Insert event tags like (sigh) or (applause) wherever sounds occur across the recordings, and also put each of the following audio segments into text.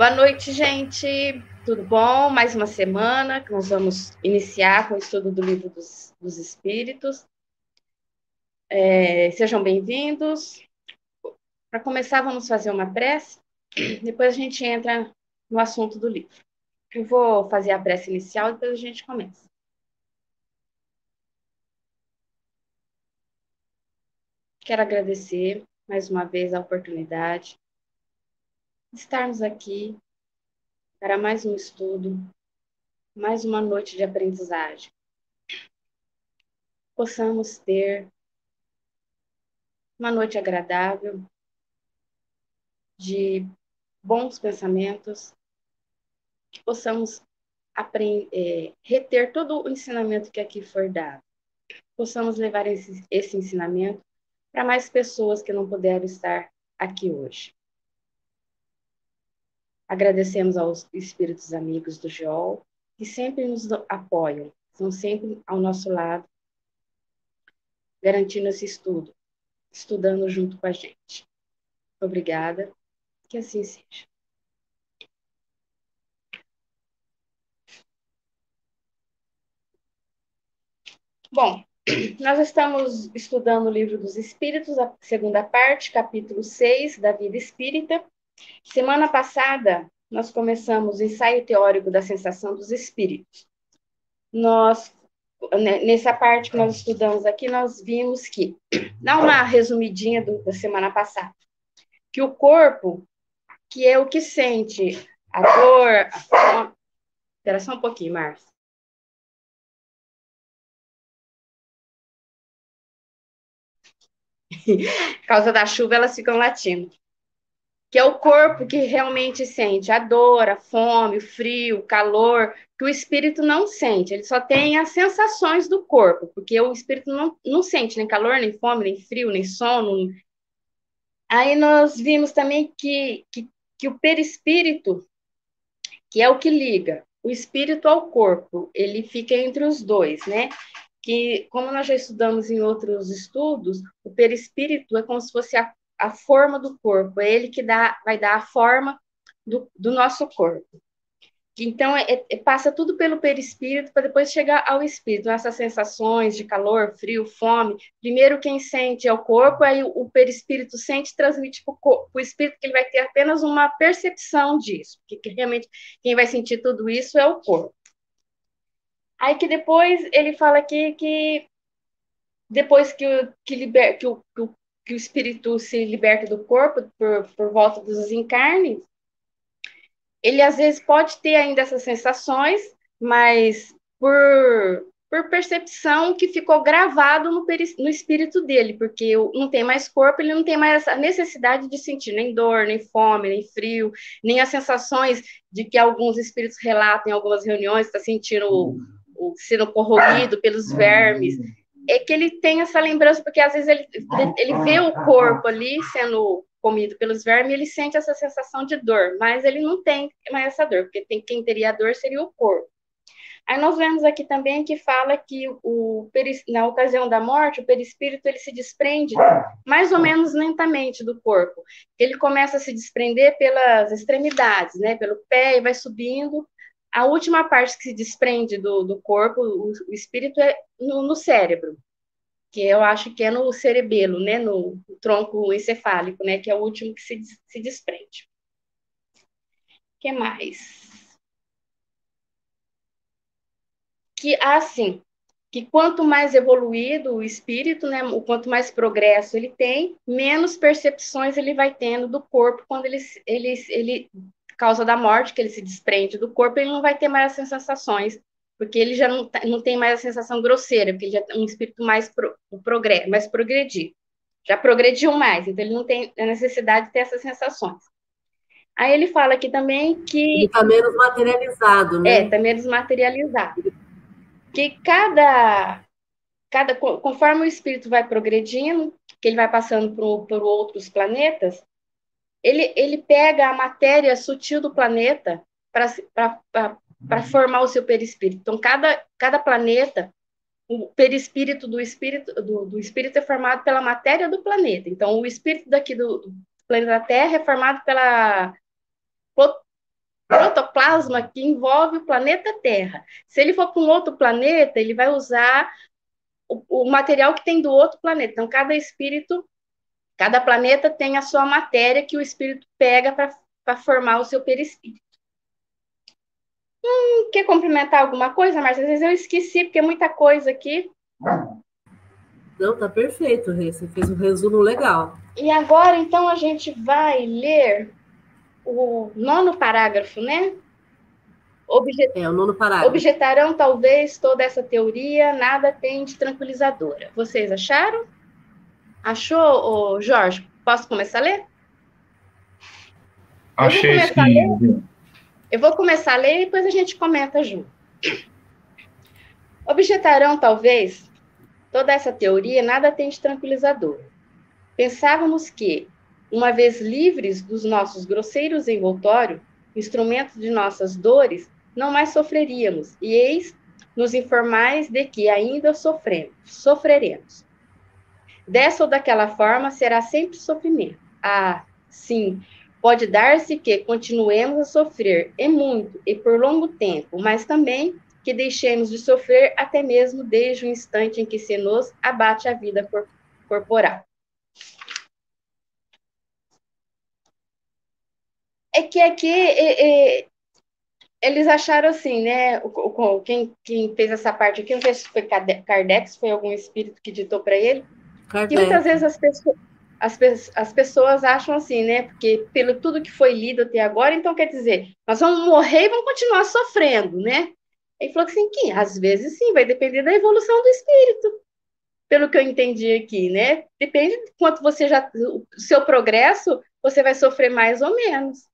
Boa noite, gente. Tudo bom? Mais uma semana que nós vamos iniciar com o estudo do livro dos, dos Espíritos. É, sejam bem-vindos. Para começar, vamos fazer uma prece. Depois a gente entra no assunto do livro. Eu vou fazer a prece inicial e depois a gente começa. Quero agradecer mais uma vez a oportunidade de estarmos aqui para mais um estudo, mais uma noite de aprendizagem. Possamos ter uma noite agradável, de bons pensamentos, que possamos é, reter todo o ensinamento que aqui for dado. Possamos levar esse, esse ensinamento para mais pessoas que não puderam estar aqui hoje. Agradecemos aos espíritos amigos do GEOL, que sempre nos apoiam, estão sempre ao nosso lado, garantindo esse estudo, estudando junto com a gente. Obrigada, que assim seja. Bom, nós estamos estudando o livro dos Espíritos, a segunda parte, capítulo 6 da vida espírita. Semana passada, nós começamos o ensaio teórico da sensação dos espíritos. Nós, né, nessa parte que nós estudamos aqui, nós vimos que, (clears throat) dá uma resumidinha do, da semana passada, que o corpo, que é o que sente a dor, a... Espera só um pouquinho, Márcia. (laughs) Por causa da chuva, elas ficam latindo. Que é o corpo que realmente sente a dor, a fome, o frio, o calor, que o espírito não sente, ele só tem as sensações do corpo, porque o espírito não, não sente nem calor, nem fome, nem frio, nem sono. Aí nós vimos também que, que, que o perispírito, que é o que liga o espírito ao corpo, ele fica entre os dois, né? que, como nós já estudamos em outros estudos, o perispírito é como se fosse a, a forma do corpo, é ele que dá, vai dar a forma do, do nosso corpo. Então, é, é, passa tudo pelo perispírito para depois chegar ao espírito, essas sensações de calor, frio, fome. Primeiro, quem sente é o corpo, aí o, o perispírito sente e transmite para o espírito, que ele vai ter apenas uma percepção disso, porque realmente quem vai sentir tudo isso é o corpo. Aí que depois ele fala aqui que depois que que, liber, que, o, que, o, que o espírito se liberta do corpo por, por volta dos encarnes, ele às vezes pode ter ainda essas sensações, mas por, por percepção que ficou gravado no, no espírito dele, porque não tem mais corpo, ele não tem mais a necessidade de sentir nem dor, nem fome, nem frio, nem as sensações de que alguns espíritos relatam em algumas reuniões, está sentindo sendo corroído pelos vermes, é que ele tem essa lembrança, porque às vezes ele, ele vê o corpo ali sendo comido pelos vermes, ele sente essa sensação de dor, mas ele não tem mais essa dor, porque tem, quem teria a dor seria o corpo. Aí nós vemos aqui também que fala que o, na ocasião da morte, o perispírito ele se desprende mais ou menos lentamente do corpo. Ele começa a se desprender pelas extremidades, né, pelo pé e vai subindo a última parte que se desprende do, do corpo, o, o espírito, é no, no, cérebro, que eu acho que é no cerebelo, né, no, tronco encefálico, né, que é o último que se, se desprende. O que mais? Que, assim, que quanto mais evoluído o espírito, né, o quanto mais progresso ele tem, menos percepções ele vai tendo do corpo quando ele, ele, ele causa da morte, que ele se desprende do corpo, ele não vai ter mais as sensações, porque ele já não, tá, não tem mais a sensação grosseira, porque ele já tem um espírito mais, pro, progre, mais progredido. Já progrediu mais, então ele não tem a necessidade de ter essas sensações. Aí ele fala aqui também que. Ele está menos materializado, né? É, está menos materializado. Que cada. cada conforme o espírito vai progredindo, que ele vai passando por, por outros planetas, ele, ele pega a matéria sutil do planeta para formar o seu perispírito. Então, cada, cada planeta, o perispírito do espírito, do, do espírito é formado pela matéria do planeta. Então, o espírito daqui do, do planeta Terra é formado pela protoplasma que envolve o planeta Terra. Se ele for para um outro planeta, ele vai usar o, o material que tem do outro planeta. Então, cada espírito, cada planeta tem a sua matéria que o espírito pega para formar o seu perispírito. Hum, quer complementar alguma coisa, Márcia? Às vezes eu esqueci, porque é muita coisa aqui. Não, tá perfeito, Rê. Você fez um resumo legal. E agora, então, a gente vai ler o nono parágrafo, né? Objet... É, o nono parágrafo. Objetarão, talvez, toda essa teoria, nada tem de tranquilizadora. Vocês acharam? Achou, oh, Jorge? Posso começar a ler? Achei sim. Eu vou começar a ler e depois a gente comenta junto. Objetarão, talvez, toda essa teoria nada tem de tranquilizador. Pensávamos que, uma vez livres dos nossos grosseiros envoltórios, instrumentos de nossas dores, não mais sofreríamos, e eis nos informais de que ainda sofremos, sofreremos. Dessa ou daquela forma será sempre sofrimento. Ah, sim, Pode dar-se que continuemos a sofrer, e muito, e por longo tempo, mas também que deixemos de sofrer até mesmo desde o instante em que se nos abate a vida corporal. É que aqui é, é, eles acharam assim, né? O, o, quem, quem, fez essa parte aqui, não sei se foi Kardec, se foi algum espírito que ditou para ele, Kardec. que muitas vezes as pessoas as, as pessoas acham assim, né? Porque pelo tudo que foi lido até agora, então quer dizer, nós vamos morrer e vamos continuar sofrendo, né? Ele falou assim, que às vezes sim, vai depender da evolução do espírito, pelo que eu entendi aqui, né? Depende de quanto você já, o seu progresso, você vai sofrer mais ou menos.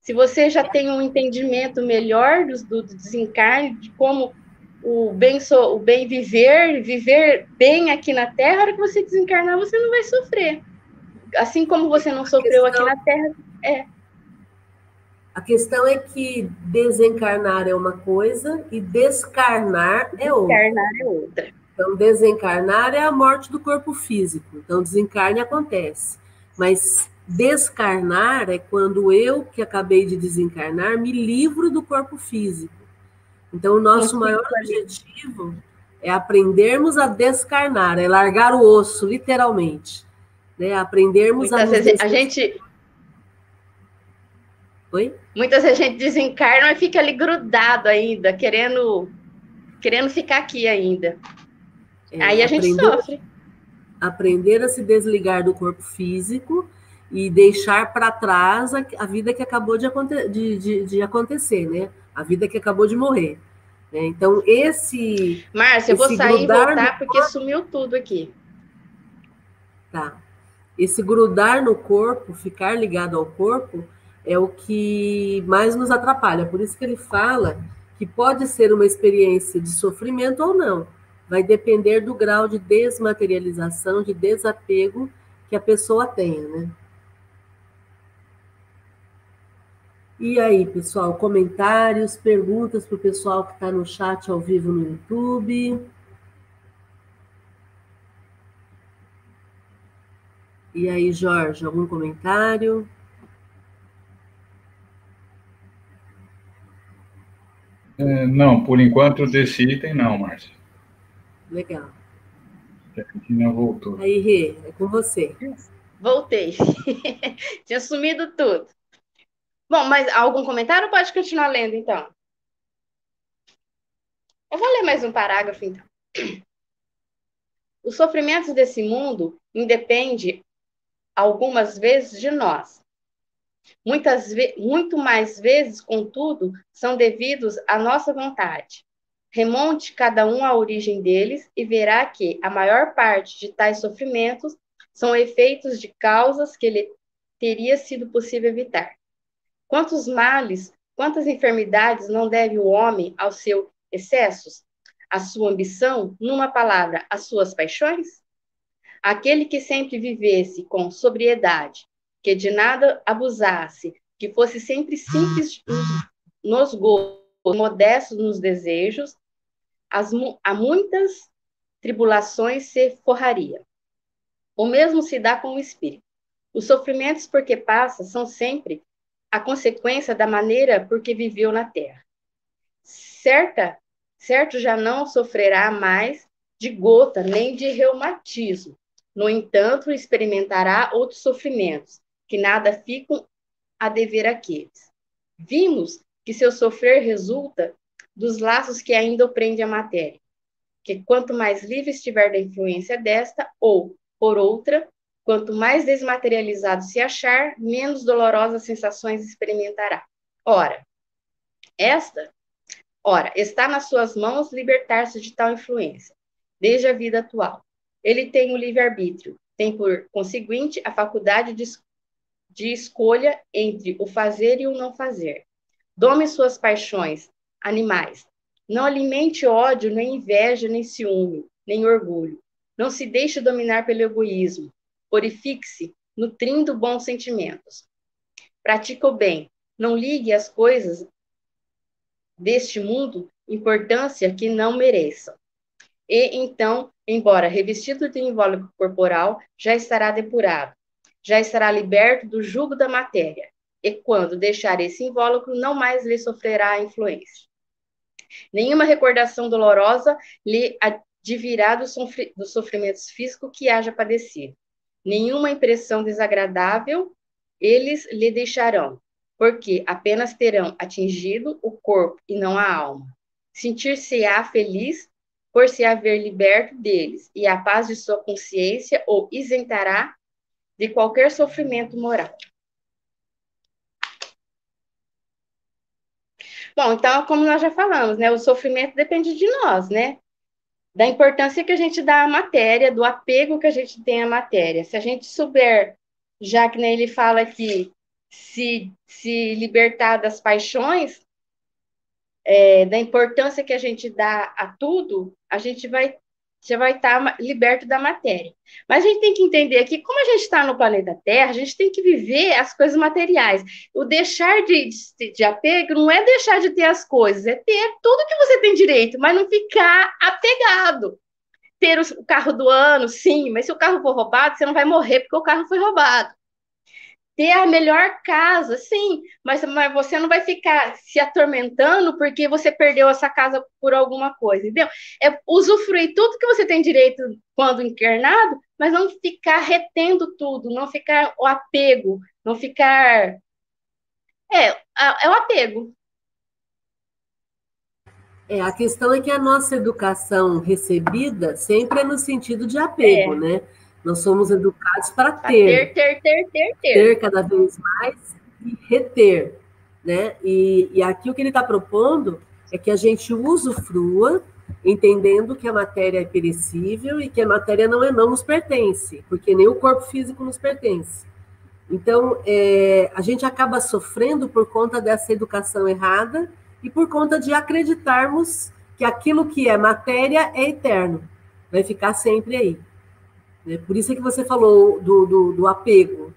Se você já tem um entendimento melhor do, do desencarne, de como o bem, so, o bem viver, viver bem aqui na Terra, a hora que você desencarnar, você não vai sofrer assim como você não sofreu questão, aqui na Terra, é. A questão é que desencarnar é uma coisa e descarnar é outra. Descarnar é outra. Então, desencarnar é a morte do corpo físico. Então, desencarne acontece. Mas descarnar é quando eu, que acabei de desencarnar, me livro do corpo físico. Então, o nosso maior objetivo é aprendermos a descarnar, é largar o osso, literalmente né? Aprendermos Muitas a. Vezes, a gente. Oi? Muitas vezes a gente desencarna e fica ali grudado ainda, querendo, querendo ficar aqui ainda. É, Aí a gente sofre. Aprender a se desligar do corpo físico e deixar para trás a, a, vida que acabou de, de, de, de, acontecer, né? A vida que acabou de morrer. Né? Então, esse. Márcia, eu vou sair e voltar porque sumiu tudo aqui. Tá. Esse grudar no corpo, ficar ligado ao corpo, é o que mais nos atrapalha. Por isso que ele fala que pode ser uma experiência de sofrimento ou não. Vai depender do grau de desmaterialização, de desapego que a pessoa tenha, né? E aí, pessoal, comentários, perguntas para o pessoal que está no chat ao vivo no YouTube. E aí, Jorge, algum comentário? É, não, por enquanto desse item não, Márcia. Legal. A Cristina voltou. Aí, Rê, é com você. Voltei. (laughs) Tinha sumido tudo. Bom, mas algum comentário pode continuar lendo, então? Eu vou ler mais um parágrafo, então. Os sofrimentos desse mundo independem algumas vezes de nós. Muitas muito mais vezes, contudo, são devidos à nossa vontade. Remonte cada um à origem deles e verá que a maior parte de tais sofrimentos são efeitos de causas que lhe teria sido possível evitar. Quantos males, quantas enfermidades não deve o homem aos seus excessos, à sua ambição, numa palavra, às suas paixões? Aquele que sempre vivesse com sobriedade, que de nada abusasse, que fosse sempre simples (gasps) nos gostos, modesto nos desejos, as, a muitas tribulações se forraria. O mesmo se dá com o espírito. Os sofrimentos por que passa são sempre a consequência da maneira por que viveu na terra. Certa, certo já não sofrerá mais de gota nem de reumatismo. No entanto, experimentará outros sofrimentos, que nada ficam a dever àqueles. Vimos que seu sofrer resulta dos laços que ainda prende a matéria, que quanto mais livre estiver da influência desta, ou, por outra, quanto mais desmaterializado se achar, menos dolorosas sensações experimentará. Ora, esta, ora, está nas suas mãos libertar-se de tal influência, desde a vida atual. Ele tem o livre-arbítrio, tem por conseguinte a faculdade de, de escolha entre o fazer e o não fazer. Dome suas paixões, animais. Não alimente ódio, nem inveja, nem ciúme, nem orgulho. Não se deixe dominar pelo egoísmo. Purifique-se, nutrindo bons sentimentos. Pratique o bem. Não ligue as coisas deste mundo importância que não mereçam. E então, embora revestido de invólucro corporal, já estará depurado, já estará liberto do jugo da matéria. E quando deixar esse invólucro, não mais lhe sofrerá a influência. Nenhuma recordação dolorosa lhe advirá dos, sofri dos sofrimentos físicos que haja padecido. Nenhuma impressão desagradável eles lhe deixarão, porque apenas terão atingido o corpo e não a alma. Sentir-se-á feliz por se haver liberto deles, e a paz de sua consciência o isentará de qualquer sofrimento moral. Bom, então, como nós já falamos, né, o sofrimento depende de nós, né? Da importância que a gente dá à matéria, do apego que a gente tem à matéria. Se a gente souber, já que né, ele fala que se, se libertar das paixões, é, da importância que a gente dá a tudo, a gente vai já vai estar tá liberto da matéria. Mas a gente tem que entender que, como a gente está no planeta Terra, a gente tem que viver as coisas materiais. O deixar de, de, de, apego não é deixar de ter as coisas, é ter tudo que você tem direito, mas não ficar apegado. Ter o carro do ano, sim, mas se o carro for roubado, você não vai morrer porque o carro foi roubado ter a melhor casa, sim, mas, mas você não vai ficar se atormentando porque você perdeu essa casa por alguma coisa, entendeu? É usufruir tudo que você tem direito quando encarnado, mas não ficar retendo tudo, não ficar o apego, não ficar. É, é o apego. É, a questão é que a nossa educação recebida sempre é no sentido de apego, é. né? Nós somos educados para ter. Ter, ter, ter, ter, ter. Ter cada vez mais e reter. Né? E, e aqui o que ele está propondo é que a gente usufrua, entendendo que a matéria é perecível e que a matéria não, é, não nos pertence, porque nem o corpo físico nos pertence. Então, é, a gente acaba sofrendo por conta dessa educação errada e por conta de acreditarmos que aquilo que é matéria é eterno, vai ficar sempre aí. Né? Por isso é que você falou do, do, do apego.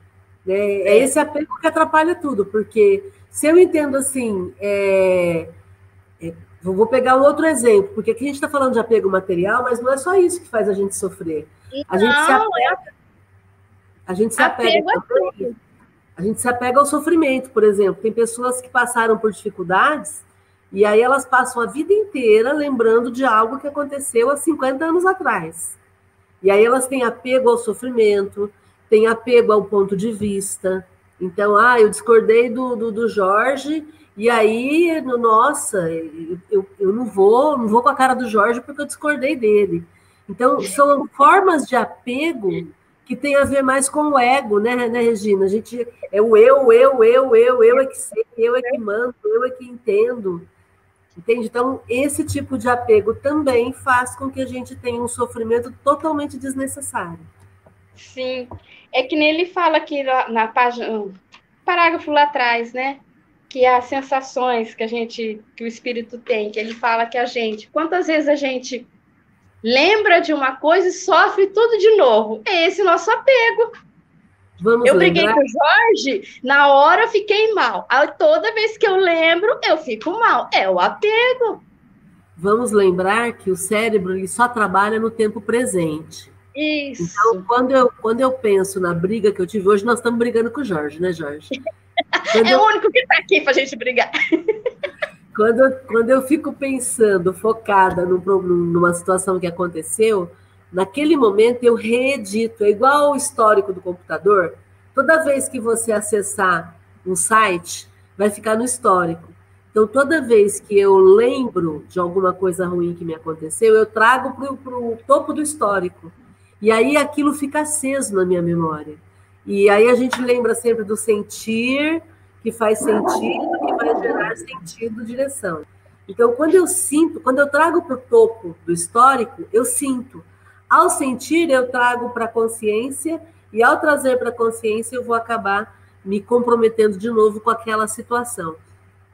Né? É esse apego que atrapalha tudo, porque se eu entendo assim, é, é, vou pegar um outro exemplo, porque aqui a gente está falando de apego material, mas não é só isso que faz a gente sofrer. A gente se apega. A gente se apega. Também, a gente se apega ao sofrimento, por exemplo. Tem pessoas que passaram por dificuldades e aí elas passam a vida inteira lembrando de algo que aconteceu há 50 anos atrás. E aí elas têm apego ao sofrimento, têm apego ao ponto de vista. Então, ah, eu discordei do, do, do Jorge, e aí, nossa, eu, eu não vou, não vou com a cara do Jorge porque eu discordei dele. Então, são formas de apego que tem a ver mais com o ego, né, né, Regina? A gente é o eu, eu, eu, eu, eu é que sei, eu é que mando, eu é que entendo. Entende? Então, esse tipo de apego também faz com que a gente tenha um sofrimento totalmente desnecessário. Sim. É que nele fala aqui na página, parágrafo lá atrás, né? Que as sensações que a gente, que o espírito tem, que ele fala que a gente, quantas vezes a gente lembra de uma coisa e sofre tudo de novo? É esse nosso apego. Vamos eu briguei com o Jorge, na hora eu fiquei mal. Toda vez que eu lembro, eu fico mal. É o apego. Vamos lembrar que o cérebro ele só trabalha no tempo presente. Isso. Então, quando eu, quando eu penso na briga que eu tive hoje, nós estamos brigando com o Jorge, né, Jorge? (laughs) Quando é eu... o único que está aqui para a gente brigar. Quando, quando eu fico pensando, focada num, numa situação que aconteceu, naquele momento eu reedito. É igual o histórico do computador. Toda vez que você acessar um site, vai ficar no histórico. Então, toda vez que eu lembro de alguma coisa ruim que me aconteceu, eu trago para o topo do histórico. E aí aquilo fica aceso na minha memória. E aí a gente lembra sempre do sentir, que faz sentido, que vai gerar sentido, direção. Então, quando eu sinto, quando eu trago para o topo do histórico, eu sinto. Ao sentir, eu trago para a consciência, e ao trazer para a consciência, eu vou acabar me comprometendo de novo com aquela situação.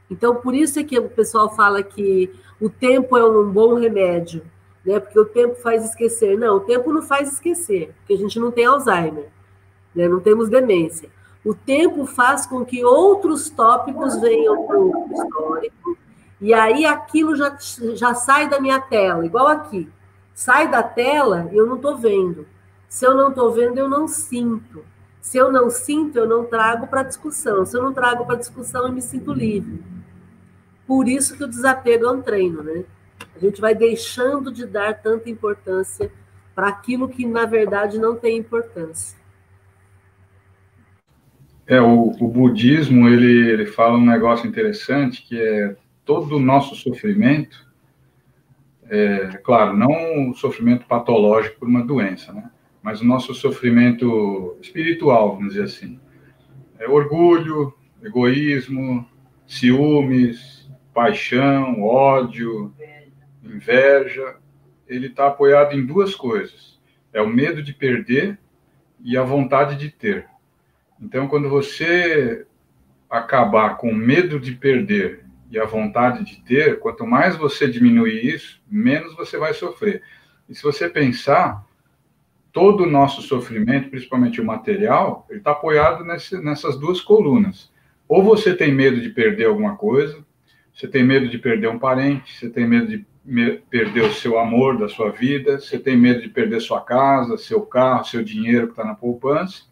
Então, por isso é que o pessoal fala que o tempo é um bom remédio, né? Porque o tempo faz esquecer. Não, o tempo não faz esquecer, porque a gente não tem Alzheimer, né? Não temos demência. O tempo faz com que outros tópicos venham para o histórico, e aí aquilo já, já sai da minha tela, igual aqui. Sai da tela eu não estou vendo. Se eu não estou vendo, eu não sinto. Se eu não sinto, eu não trago para discussão. Se eu não trago para discussão, eu me sinto livre. Por isso que o desapego é um treino, né? A gente vai deixando de dar tanta importância para aquilo que, na verdade, não tem importância. É, o, o, budismo, ele, ele fala um negócio interessante, que é todo o nosso sofrimento, é, claro, não o sofrimento patológico por uma doença, né? mas o nosso sofrimento espiritual, vamos dizer assim. É orgulho, egoísmo, ciúmes, paixão, ódio, inveja. Ele está apoiado em duas coisas: é o medo de perder e a vontade de ter. Então, quando você acabar com medo de perder e a vontade de ter, quanto mais você diminuir isso, menos você vai sofrer. E se você pensar, todo o nosso sofrimento, principalmente o material, ele está apoiado nesse, nessas duas colunas. Ou você tem medo de perder alguma coisa, você tem medo de perder um parente, você tem medo de me perder o seu amor da sua vida, você tem medo de perder sua casa, seu carro, seu dinheiro que está na poupança,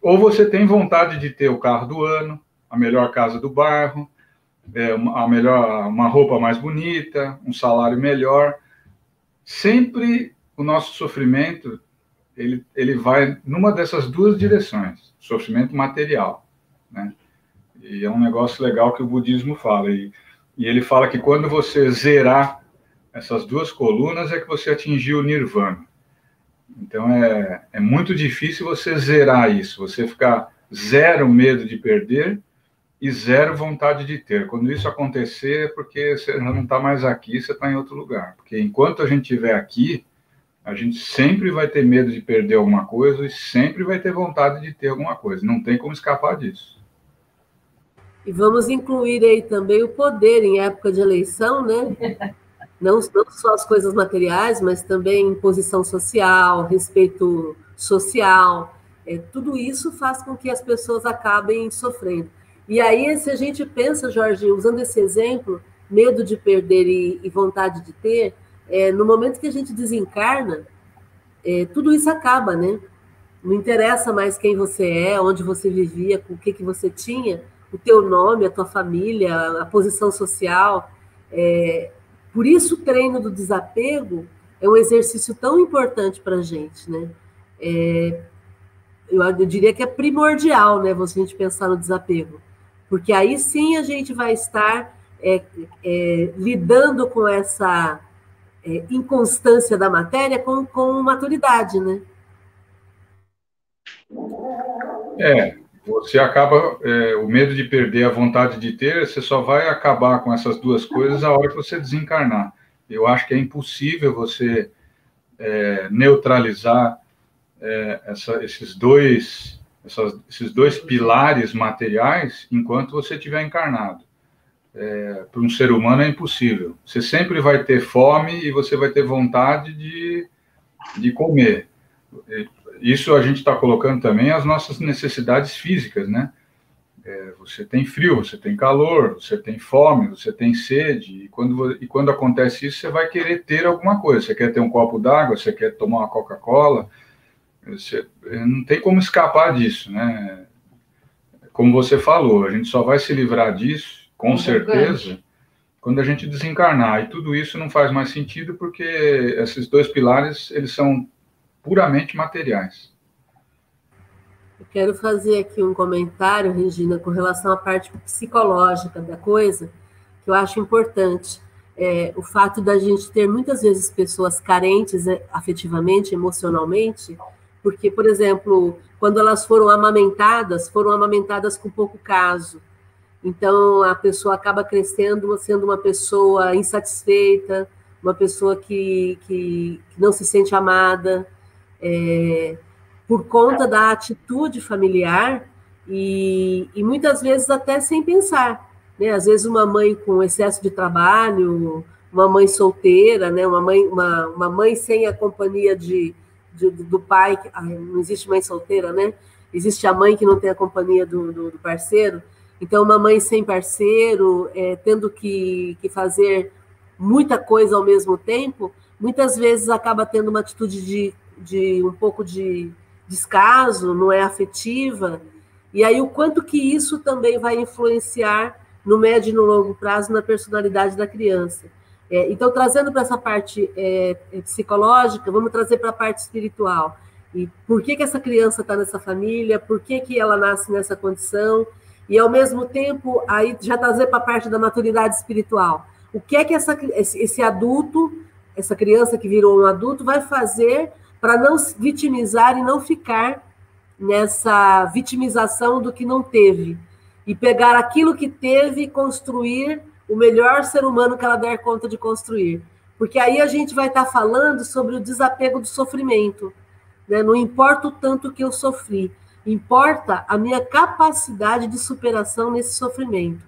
ou você tem vontade de ter o carro do ano, a melhor casa do bairro, é, a melhor, uma roupa mais bonita, um salário melhor. Sempre o nosso sofrimento ele, ele vai numa dessas duas direções, sofrimento material, né? E é um negócio legal que o budismo fala. E, e ele fala que quando você zerar essas duas colunas é que você atingiu o nirvana. Então é, é muito difícil você zerar isso, você ficar zero medo de perder e zero vontade de ter. Quando isso acontecer, é porque você não está mais aqui, você está em outro lugar. Porque enquanto a gente estiver aqui, a gente sempre vai ter medo de perder alguma coisa e sempre vai ter vontade de ter alguma coisa. Não tem como escapar disso. E vamos incluir aí também o poder em época de eleição, né? não, não só as coisas materiais, mas também posição social, respeito social. É, tudo isso faz com que as pessoas acabem sofrendo. E aí, se a gente pensa, Jorge, usando esse exemplo, medo de perder e, e vontade de ter, é, no momento que a gente desencarna, é, tudo isso acaba, né? Não interessa mais quem você é, onde você vivia, com o que, que você tinha, o teu nome, a tua família, a posição social. É, por isso, o treino do desapego é um exercício tão importante para a gente, né? É, eu, eu, diria que é primordial, né? Você a gente pensar no desapego, porque aí sim a gente vai estar é, é, lidando com essa é, inconstância da matéria com, com maturidade, né? É, você acaba, é, o medo de perder a vontade de ter, você só vai acabar com essas duas coisas a hora que você desencarnar. Eu acho que é impossível você é, neutralizar é, essa, esses dois essas, esses dois pilares materiais enquanto você estiver encarnado. É, Para um ser humano é impossível. Você sempre vai ter fome e você vai ter vontade de, de comer isso a gente está colocando também as nossas necessidades físicas, né? É, você tem frio, você tem calor, você tem fome, você tem sede, e quando, e quando acontece isso, você vai querer ter alguma coisa. Você quer ter um copo d'água, você quer tomar uma Coca-Cola, você não tem como escapar disso, né? como você falou, a gente só vai se livrar disso, com certeza, quando a gente desencarnar. E tudo isso não faz mais sentido porque esses dois pilares, eles são puramente materiais. Eu quero fazer aqui um comentário, Regina, com relação à parte psicológica da coisa, que eu acho importante. É, o fato da gente ter muitas vezes pessoas carentes né, afetivamente, emocionalmente, porque, por exemplo, quando elas foram amamentadas, foram amamentadas com pouco caso. Então, a pessoa acaba crescendo sendo uma pessoa insatisfeita, uma pessoa que, que, que não se sente amada, é, por conta da atitude familiar e, e, muitas vezes até sem pensar. Né? Às vezes, uma mãe com excesso de trabalho, uma mãe solteira, né? uma, mãe, uma, uma mãe sem a companhia de, de, do pai, não existe mãe solteira, né? Existe a mãe que não tem a companhia do, do, do parceiro. Então, uma mãe sem parceiro, é, tendo que, que fazer muita coisa ao mesmo tempo, muitas vezes acaba tendo uma atitude de, de um pouco de descaso, não é afetiva. E aí, o quanto que isso também vai influenciar no médio e no longo prazo na personalidade da criança. É, então, trazendo para essa parte é, é, psicológica, vamos trazer para a parte espiritual. E por que, que essa criança está nessa família, por que, que ela nasce nessa condição, e ao mesmo tempo, aí já trazer para a parte da maturidade espiritual. O que é que essa, esse, esse adulto, essa criança que virou um adulto, vai fazer para não se vitimizar e não ficar nessa vitimização do que não teve? E pegar aquilo que teve e construir o melhor ser humano que ela der conta de construir. Porque aí a gente vai estar tá falando sobre o desapego do sofrimento. Né? Não importa o tanto que eu sofri, importa a minha capacidade de superação nesse sofrimento.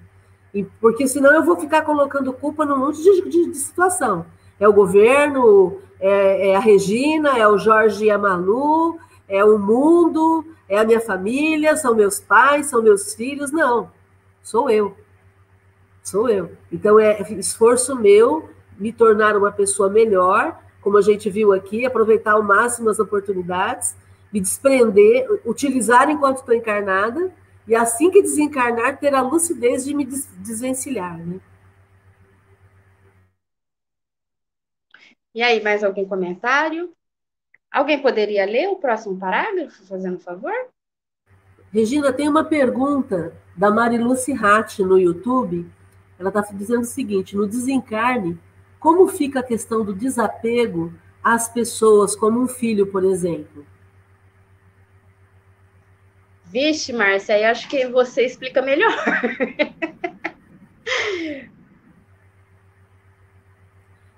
Porque senão eu vou ficar colocando culpa num monte de, de, de situação. É o governo, é, é, a Regina, é o Jorge e a Malu, é o mundo, é a minha família, são meus pais, são meus filhos. Não, sou eu sou eu. Então é esforço meu me tornar uma pessoa melhor, como a gente viu aqui, aproveitar ao máximo as oportunidades, me desprender, utilizar enquanto estou encarnada, e assim que desencarnar, ter a lucidez de me desvencilhar. Né? E aí, mais algum comentário? Alguém poderia ler o próximo parágrafo, fazendo favor? Regina, tem uma pergunta da Mariluce Ratti no YouTube, ela está dizendo o seguinte: no desencarne, como fica a questão do desapego às pessoas, como um filho, por exemplo? Vixe, Márcia, aí acho que você explica melhor.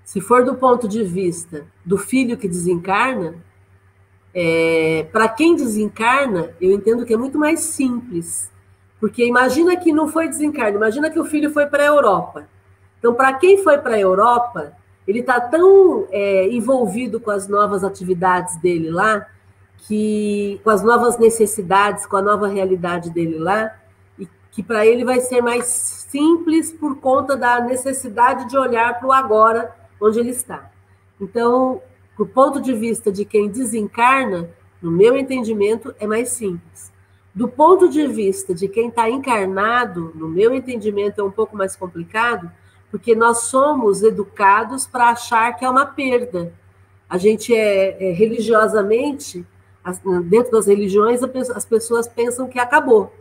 Se for do ponto de vista do filho que desencarna, é, para quem desencarna, eu entendo que é muito mais simples porque imagina que não foi desencarne, imagina que o filho foi para a Europa. Então, para quem foi para a Europa, ele está tão é, envolvido com as novas atividades dele lá, que com as novas necessidades, com a nova realidade dele lá, e que para ele vai ser mais simples por conta da necessidade de olhar para o agora, onde ele está. Então, do ponto de vista de quem desencarna, no meu entendimento, é mais simples. Do ponto de vista de quem está encarnado, no meu entendimento, é um pouco mais complicado, porque nós somos educados para achar que é uma perda. A gente é, é religiosamente, dentro das religiões, as pessoas pensam que acabou.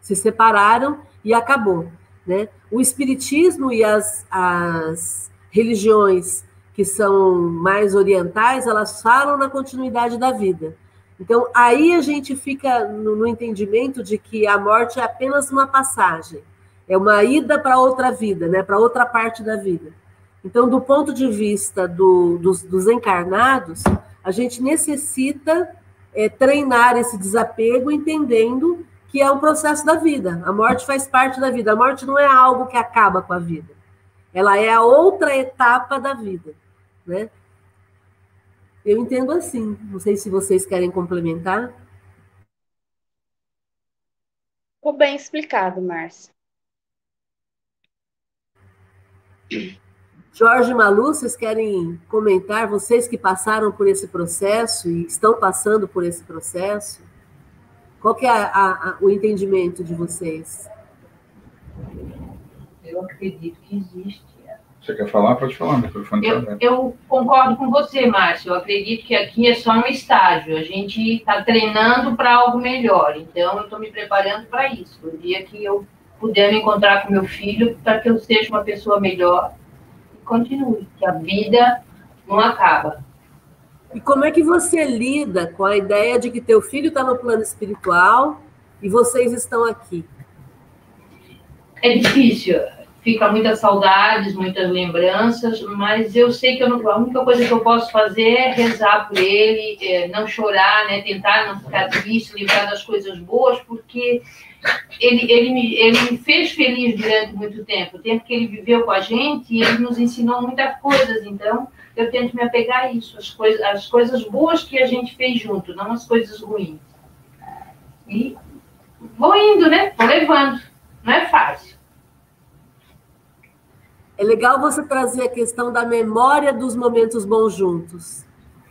Se separaram e acabou. Né? O espiritismo e as, as religiões que são mais orientais, elas falam na continuidade da vida. Então, aí a gente fica no, no entendimento de que a morte é apenas uma passagem, é uma ida para outra vida, né, para outra parte da vida. Então, do ponto de vista do, dos, dos, encarnados, a gente necessita é, treinar esse desapego, entendendo que é um processo da vida. A morte faz parte da vida. A morte não é algo que acaba com a vida. Ela é a outra etapa da vida, né? Eu entendo assim. Não sei se vocês querem complementar. Ficou bem explicado, Márcia. Jorge Malu, vocês querem comentar, vocês que passaram por esse processo e estão passando por esse processo? Qual que é a, a, o entendimento de vocês? Eu acredito que existe. Você quer falar? Pode falar, microfone eu, tá eu concordo com você, Márcio. Eu acredito que aqui é só um estágio. A gente está treinando para algo melhor. Então, eu estou me preparando para isso. O dia que eu puder me encontrar com meu filho, para que eu seja uma pessoa melhor e continue. Que a vida não acaba. E como é que você lida com a ideia de que teu filho está no plano espiritual e vocês estão aqui? É difícil fica muitas saudades, muitas lembranças, mas eu sei que eu não, a única coisa que eu posso fazer é rezar por ele, é, não chorar, né, tentar não ficar triste, lembrar das coisas boas, porque ele, ele, me, ele me fez feliz durante muito tempo. O tempo que ele viveu com a gente, ele nos ensinou muitas coisas, então eu tento me apegar a isso, as, coisas, as coisas boas que a gente fez junto, não as coisas ruins. E vou indo, né? Vou levando. Não é fácil. É legal você trazer a questão da memória dos momentos bons juntos,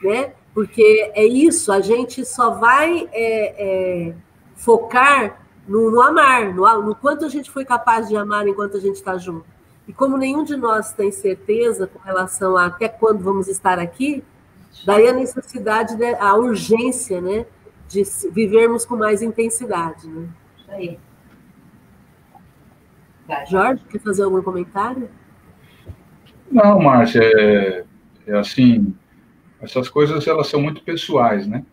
né? Porque é isso, a gente só vai é, é, focar no, no amar, no, no, quanto a gente foi capaz de amar enquanto a gente está junto. E como nenhum de nós tem certeza com relação a até quando vamos estar aqui, daí a necessidade, né, a urgência, né, de vivermos com mais intensidade, né? Isso aí. Jorge, quer fazer algum comentário? Não, Márcia, é, é, assim, essas coisas elas são muito pessoais, né?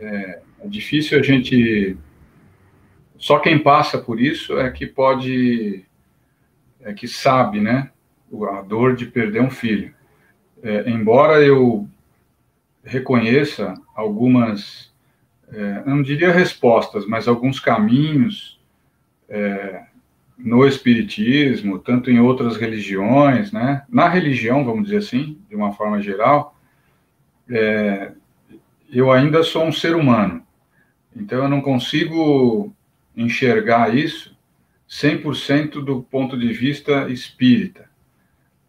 É, é, difícil a gente, só quem passa por isso é que pode, é que sabe, né? A dor de perder um filho. É, embora eu reconheça algumas, é, não diria respostas, mas alguns caminhos é, no espiritismo, tanto em outras religiões, né? Na religião, vamos dizer assim, de uma forma geral, é, eu ainda sou um ser humano. Então eu não consigo enxergar isso 100% do ponto de vista espírita.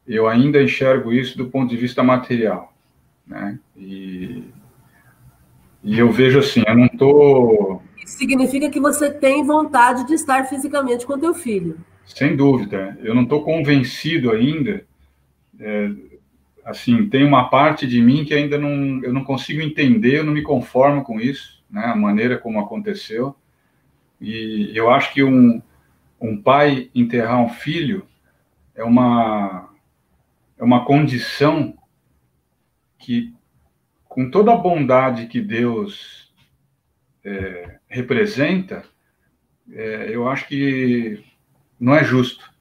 Eu ainda enxergo isso do ponto de vista material, né? E, e eu vejo assim, eu não estou significa que você tem vontade de estar fisicamente com teu filho. Sem dúvida. Eu não estou convencido ainda. É, assim, tem uma parte de mim que ainda não, eu não consigo entender, eu não me conformo com isso, né? A maneira como aconteceu. E eu acho que um, um pai enterrar um filho é uma é uma condição que, com toda a bondade que Deus é, representa, é, eu acho que não é justo.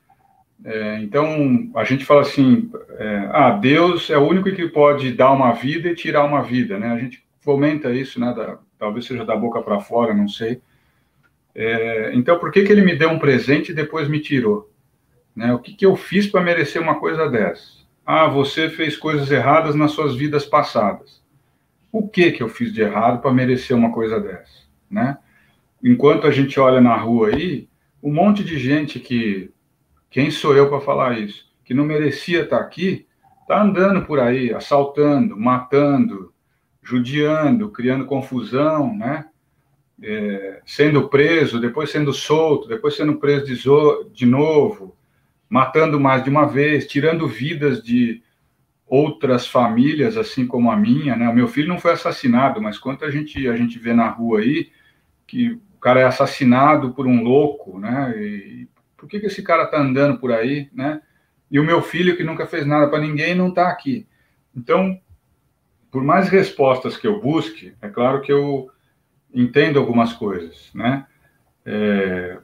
É, então, a gente fala assim, é, ah, Deus é o único que pode dar uma vida e tirar uma vida, né? A gente fomenta isso, né? Da, talvez seja da boca para fora, não sei. É, então, por que, que ele me deu um presente e depois me tirou? Né? O que, que eu fiz para merecer uma coisa dessa? Ah, você fez coisas erradas nas suas vidas passadas. O que, que eu fiz de errado para merecer uma coisa dessa? Né? enquanto a gente olha na rua aí, um monte de gente que, quem sou eu para falar isso, que não merecia estar tá aqui, está andando por aí, assaltando, matando, judiando, criando confusão, né? É, sendo preso, depois sendo solto, depois sendo preso de, de novo, matando mais de uma vez, tirando vidas de outras famílias, assim como a minha, né? O meu filho não foi assassinado, mas quanto a gente a gente vê na rua aí que cara é assassinado por um louco, né? E por que, que esse cara tá andando por aí, né? E o meu filho, que nunca fez nada para ninguém, não está aqui. Então, por mais respostas que eu busque, é claro que eu entendo algumas coisas, né? É,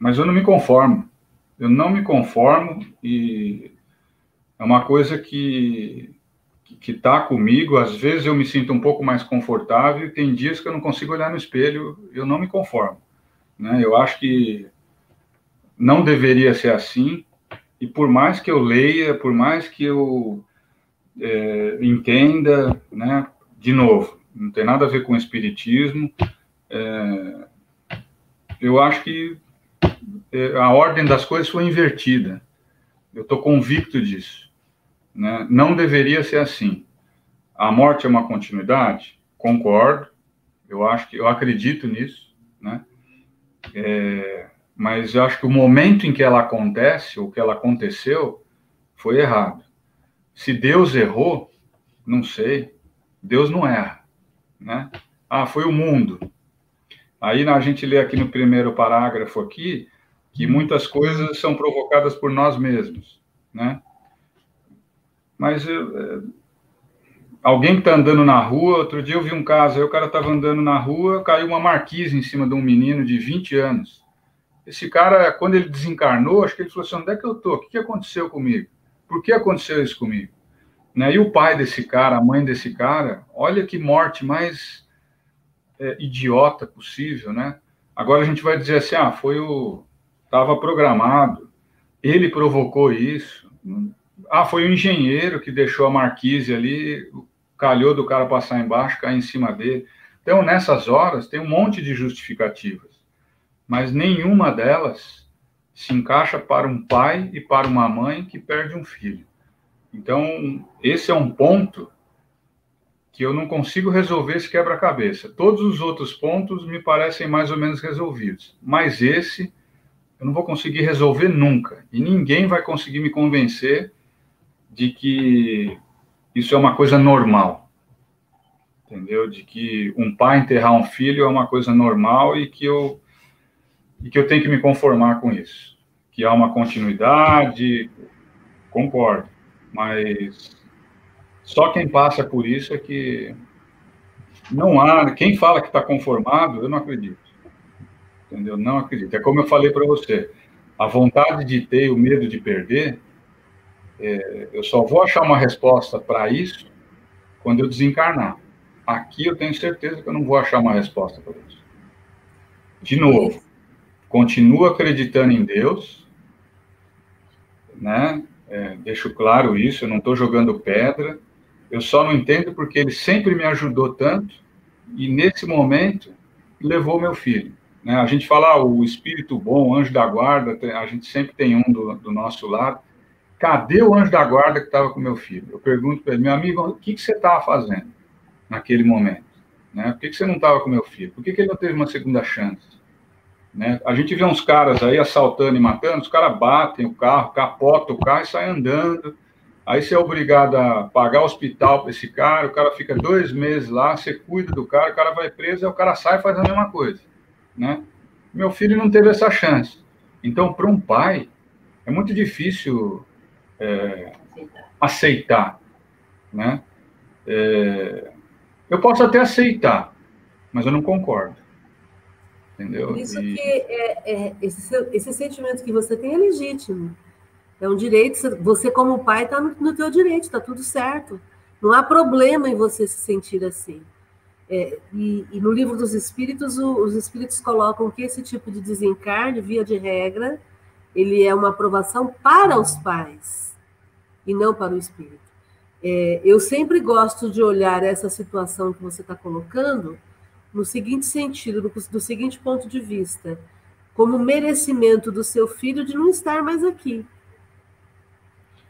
mas eu não me conformo. Eu não me conformo e é uma coisa que que está comigo, às vezes eu me sinto um pouco mais confortável tem dias que eu não consigo olhar no espelho, eu não me conformo. Né? Eu acho que não deveria ser assim, e por mais que eu leia, por mais que eu é, entenda, né, de novo, não tem nada a ver com espiritismo, é, eu acho que é, a ordem das coisas foi invertida. Eu estou convicto disso. Né? Não deveria ser assim. A morte é uma continuidade? Concordo. Eu acho que eu acredito nisso. né? É, mas eu acho que o momento em que ela acontece, o que ela aconteceu, foi errado. Se Deus errou, não sei. Deus não erra, né? Ah, foi o mundo. Aí a gente lê aqui no primeiro parágrafo aqui que muitas coisas são provocadas por nós mesmos, né? Mas eu, alguém que está andando na rua, outro dia eu vi um caso, aí o cara estava andando na rua, caiu uma marquise em cima de um menino de 20 anos. Esse cara, quando ele desencarnou, acho que ele falou assim: onde é que eu estou? O que aconteceu comigo? Por que aconteceu isso comigo? Né? E o pai desse cara, a mãe desse cara, olha que morte mais é, idiota possível, né? Agora a gente vai dizer assim: ah, foi o. Estava programado, ele provocou isso. Ah, foi o engenheiro que deixou a marquise ali, calhou do cara passar embaixo, cair em cima dele. Então, nessas horas, tem um monte de justificativas, mas nenhuma delas se encaixa para um pai e para uma mãe que perde um filho. Então, esse é um ponto que eu não consigo resolver esse quebra-cabeça. Todos os outros pontos me parecem mais ou menos resolvidos, mas esse eu não vou conseguir resolver nunca. E ninguém vai conseguir me convencer de que isso é uma coisa normal. Entendeu? De que um pai enterrar um filho é uma coisa normal e que eu e que eu tenho que me conformar com isso. Que há uma continuidade, concordo, mas só quem passa por isso é que não há, quem fala que está conformado, eu não acredito. Entendeu? Não acredito. É como eu falei para você, a vontade de ter o medo de perder é, eu só vou achar uma resposta para isso quando eu desencarnar. Aqui eu tenho certeza que eu não vou achar uma resposta para isso. De novo, continuo acreditando em Deus, né? É, deixo claro isso, eu não estou jogando pedra, eu só não entendo porque ele sempre me ajudou tanto e nesse momento levou meu filho. Né? A gente fala ah, o espírito bom, anjo da guarda, a gente sempre tem um do, do nosso lado. Cadê o anjo da guarda que estava com meu filho? Eu pergunto para ele, meu amigo, o que, que você estava fazendo naquele momento? Né? Por que, que você não estava com meu filho? Por que, que ele não teve uma segunda chance? Né? A gente vê uns caras aí assaltando e matando, os caras batem o carro, capotam o carro e saem andando. Aí você é obrigado a pagar hospital para esse cara, o cara fica dois meses lá, você cuida do cara, o cara vai preso, aí o cara sai e faz a mesma coisa. Né? Meu filho não teve essa chance. Então, para um pai, é muito difícil é, aceitar, né? É, eu posso até aceitar, mas eu não concordo. Entendeu? Isso e... que é, é, esse, esse sentimento que você tem é legítimo. É um direito, você como pai está no, no teu direito, está tudo certo. Não há problema em você se sentir assim. É, e, e, no livro dos espíritos, o, os espíritos colocam que esse tipo de desencarne, via de regra, ele é uma aprovação para os pais e não para o espírito. É, eu sempre gosto de olhar essa situação que você está colocando no seguinte sentido, do, do seguinte ponto de vista, como merecimento do seu filho de não estar mais aqui.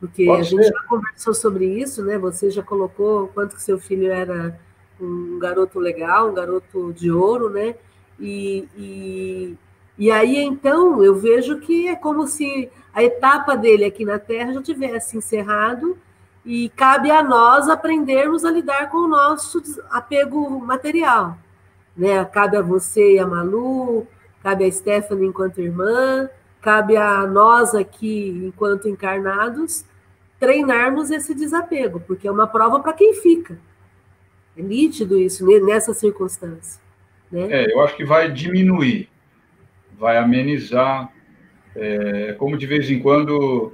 Porque Pode a gente já conversou sobre isso, né? Você já colocou quanto que seu filho era um garoto legal, um garoto de ouro, né? E, e, e aí, então, eu vejo que é como se a etapa dele aqui na Terra já tivesse encerrado e cabe a nós aprendermos a lidar com o nosso apego material. Né? Cabe a você e a Malu, cabe a Stephanie enquanto irmã, cabe a nós aqui, enquanto encarnados, treinarmos esse desapego, porque é uma prova para quem fica. É nítido isso nessa circunstância. Né? É, eu acho que vai diminuir, vai amenizar é como de vez em quando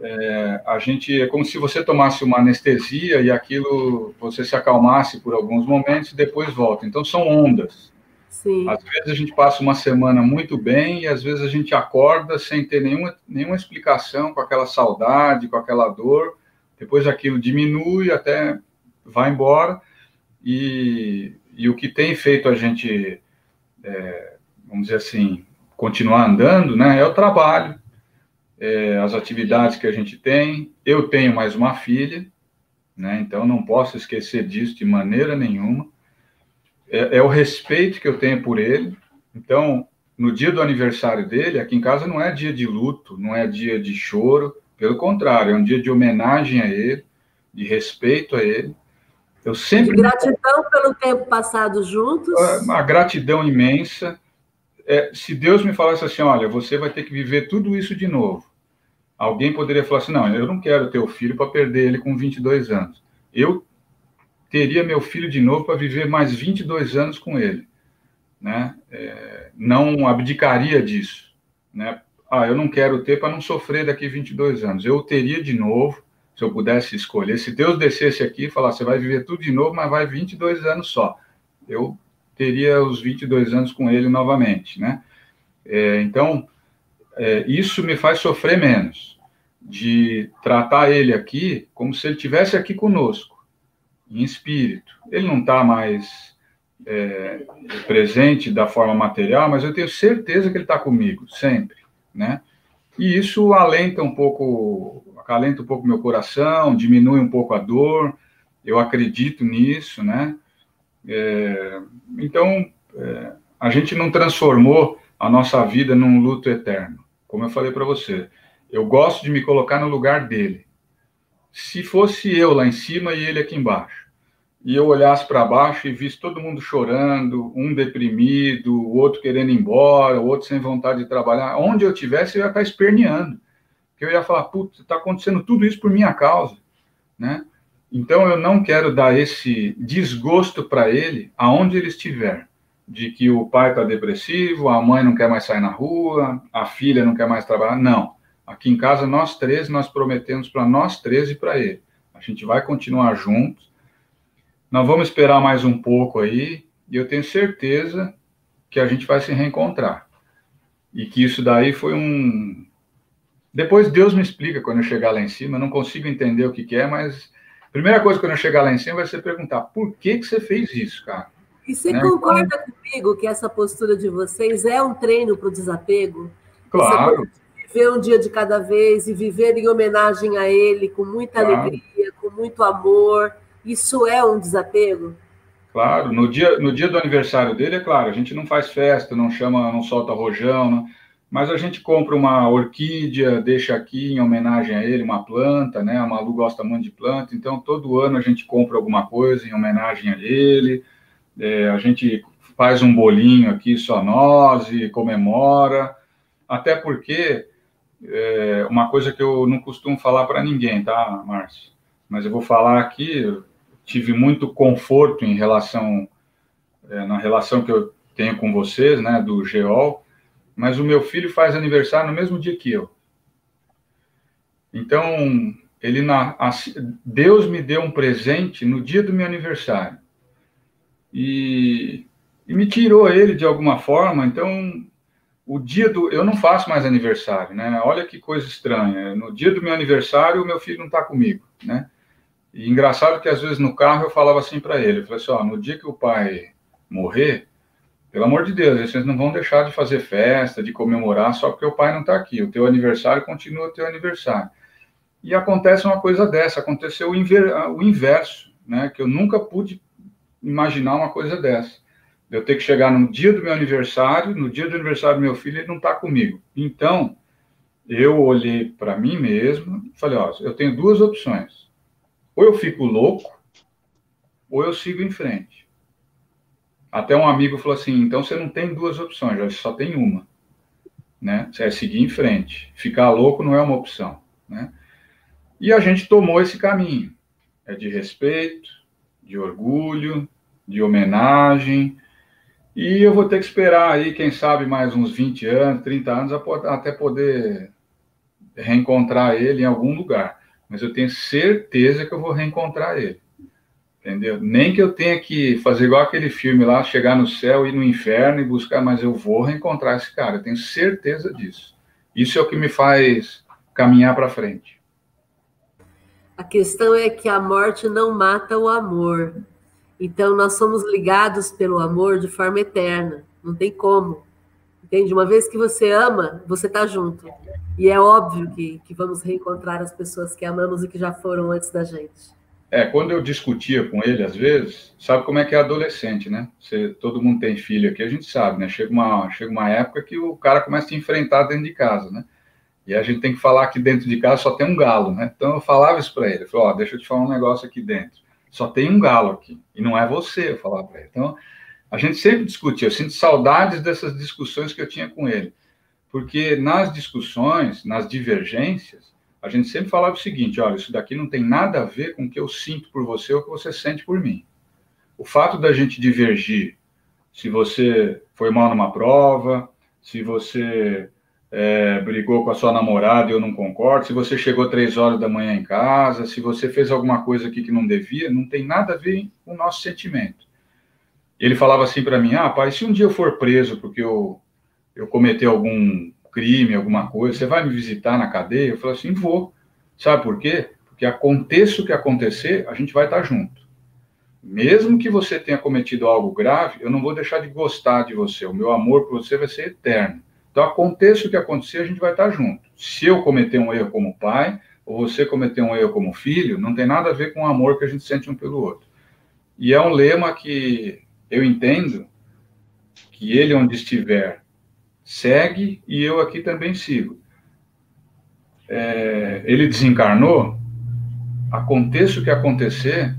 é, a gente é como se você tomasse uma anestesia e aquilo você se acalmasse por alguns momentos e depois volta. Então são ondas. Sim. Às vezes a gente passa uma semana muito bem e às vezes a gente acorda sem ter nenhuma, nenhuma explicação, com aquela saudade, com aquela dor. Depois aquilo diminui até vai embora e, e o que tem feito a gente, é, vamos dizer assim, continuar andando, né, é o trabalho, é, as atividades que a gente tem. Eu tenho mais uma filha, né, então não posso esquecer disso de maneira nenhuma. É, é o respeito que eu tenho por ele, Então, no dia do aniversário dele, aqui em casa não é dia de luto, não é dia de choro, pelo contrário, é um dia de homenagem a ele, de respeito a ele. Eu sempre. De gratidão pelo tempo passado juntos. Uma gratidão imensa. É, se Deus me falasse assim, olha, você vai ter que viver tudo isso de novo. Alguém poderia falar assim, não, eu não quero ter o filho para perder ele com 22 anos. Eu teria meu filho de novo para viver mais 22 anos com ele. Né? É, não abdicaria disso. Né? Ah, eu não quero ter para não sofrer daqui 22 anos. Eu teria de novo, se eu pudesse escolher. Se Deus descesse aqui e falasse, você vai viver tudo de novo, mas vai 22 anos só. Eu teria os 22 anos com ele novamente. Né? É, então, é, isso me faz sofrer menos, de tratar ele aqui como se ele tivesse aqui conosco em espírito. Ele não está mais é, presente da forma material, mas eu tenho certeza que ele está comigo, sempre, né? E isso alenta um pouco, acalenta um pouco meu coração, diminui um pouco a dor, eu acredito nisso, né? É, então, é, a gente não transformou a nossa vida num luto eterno, como eu falei para você. Eu gosto de me colocar no lugar dele se fosse eu lá em cima e ele aqui embaixo, e eu olhasse para baixo e visse todo mundo chorando, um deprimido, o outro querendo ir embora, o outro sem vontade de trabalhar, onde eu tivesse eu ia estar esperneando, eu ia falar, putz, está acontecendo tudo isso por minha causa, né? Então eu não quero dar esse desgosto para ele, aonde ele estiver, de que o pai está depressivo, a mãe não quer mais sair na rua, a filha não quer mais trabalhar, não. Aqui em casa, nós três, nós prometemos para nós três e para ele. A gente vai continuar juntos. Nós vamos esperar mais um pouco aí, e eu tenho certeza que a gente vai se reencontrar. E que isso daí foi um. Depois Deus me explica quando eu chegar lá em cima, eu não consigo entender o que, que é, mas primeira coisa quando eu chegar lá em cima vai ser perguntar: por que, que você fez isso, cara? E você né? concorda então... comigo que essa postura de vocês é um treino para o desapego? Claro viver um dia de cada vez e viver em homenagem a ele com muita claro. alegria, com muito amor. Isso é um desapego? Claro, no dia, no dia do aniversário dele, é claro, a gente não faz festa, não chama, não solta rojão, não, mas a gente compra uma orquídea, deixa aqui em homenagem a ele, uma planta, né? A Malu gosta muito de planta, então todo ano a gente compra alguma coisa em homenagem a ele, é, a gente faz um bolinho aqui só nós e comemora, até porque é uma coisa que eu não costumo falar para ninguém, tá, Márcio? Mas eu vou falar aqui, tive muito conforto em relação, é, na relação que eu tenho com vocês, né, do GEOL, mas o meu filho faz aniversário no mesmo dia que eu. Então, ele na, Deus me deu um presente no dia do meu aniversário. E, e me tirou ele de alguma forma, então o dia do. Eu não faço mais aniversário, né? Olha que coisa estranha. No dia do meu aniversário, o meu filho não está comigo, né? E engraçado que às vezes no carro eu falava assim para ele: eu falei assim, ó, no dia que o pai morrer, pelo amor de Deus, vocês não vão deixar de fazer festa, de comemorar só porque o pai não está aqui. O teu aniversário continua o teu aniversário. E acontece uma coisa dessa, aconteceu o, inver, o inverso, né? Que eu nunca pude imaginar uma coisa dessa eu ter que chegar no dia do meu aniversário, no dia do aniversário do meu filho, ele não está comigo. Então, eu olhei para mim mesmo e falei: ó, eu tenho duas opções. Ou eu fico louco, ou eu sigo em frente. Até um amigo falou assim: então você não tem duas opções, você só tem uma. Né? É seguir em frente. Ficar louco não é uma opção. Né? E a gente tomou esse caminho. É de respeito, de orgulho, de homenagem, e eu vou ter que esperar aí, quem sabe, mais uns 20 anos, 30 anos, até poder reencontrar ele em algum lugar. Mas eu tenho certeza que eu vou reencontrar ele. Entendeu? Nem que eu tenha que fazer igual aquele filme lá, chegar no céu e no inferno e buscar, mas eu vou reencontrar esse cara. Eu tenho certeza disso. Isso é o que me faz caminhar para frente. A questão é que a morte não mata o amor. Então, nós somos ligados pelo amor de forma eterna, não tem como. Entende? Uma vez que você ama, você está junto. E é óbvio que, que vamos reencontrar as pessoas que amamos e que já foram antes da gente. É, quando eu discutia com ele, às vezes, sabe como é que é adolescente, né? Você, todo mundo tem filho aqui, a gente sabe, né? Chega uma, chega uma época que o cara começa a te enfrentar dentro de casa, né? E a gente tem que falar que dentro de casa só tem um galo, né? Então eu falava isso para ele, falava, deixa eu te falar um negócio aqui dentro. Só tem um galo aqui, e não é você, eu falava para ele. Então, a gente sempre discutia, eu sinto saudades dessas discussões que eu tinha com ele. Porque nas discussões, nas divergências, a gente sempre falava o seguinte: olha, isso daqui não tem nada a ver com o que eu sinto por você ou o que você sente por mim. O fato da gente divergir, se você foi mal numa prova, se você é, brigou com a sua namorada e eu não concordo, se você chegou três horas da manhã em casa, se você fez alguma coisa aqui que não devia, não tem nada a ver com o nosso sentimento. Ele falava assim para mim: ah, pai, se um dia eu for preso porque eu, eu cometi algum crime, alguma coisa, você vai me visitar na cadeia? Eu falei assim, vou. Sabe por quê? Porque aconteça o que acontecer, a gente vai estar junto. Mesmo que você tenha cometido algo grave, eu não vou deixar de gostar de você. O meu amor por você vai ser eterno. Então, aconteça o que acontecer, a gente vai estar junto. Se eu cometer um erro como pai, ou você cometer um erro como filho, não tem nada a ver com o amor que a gente sente um pelo outro. E é um lema que eu entendo que ele, onde estiver, segue e eu aqui também sigo. É, ele desencarnou, aconteça o que acontecer,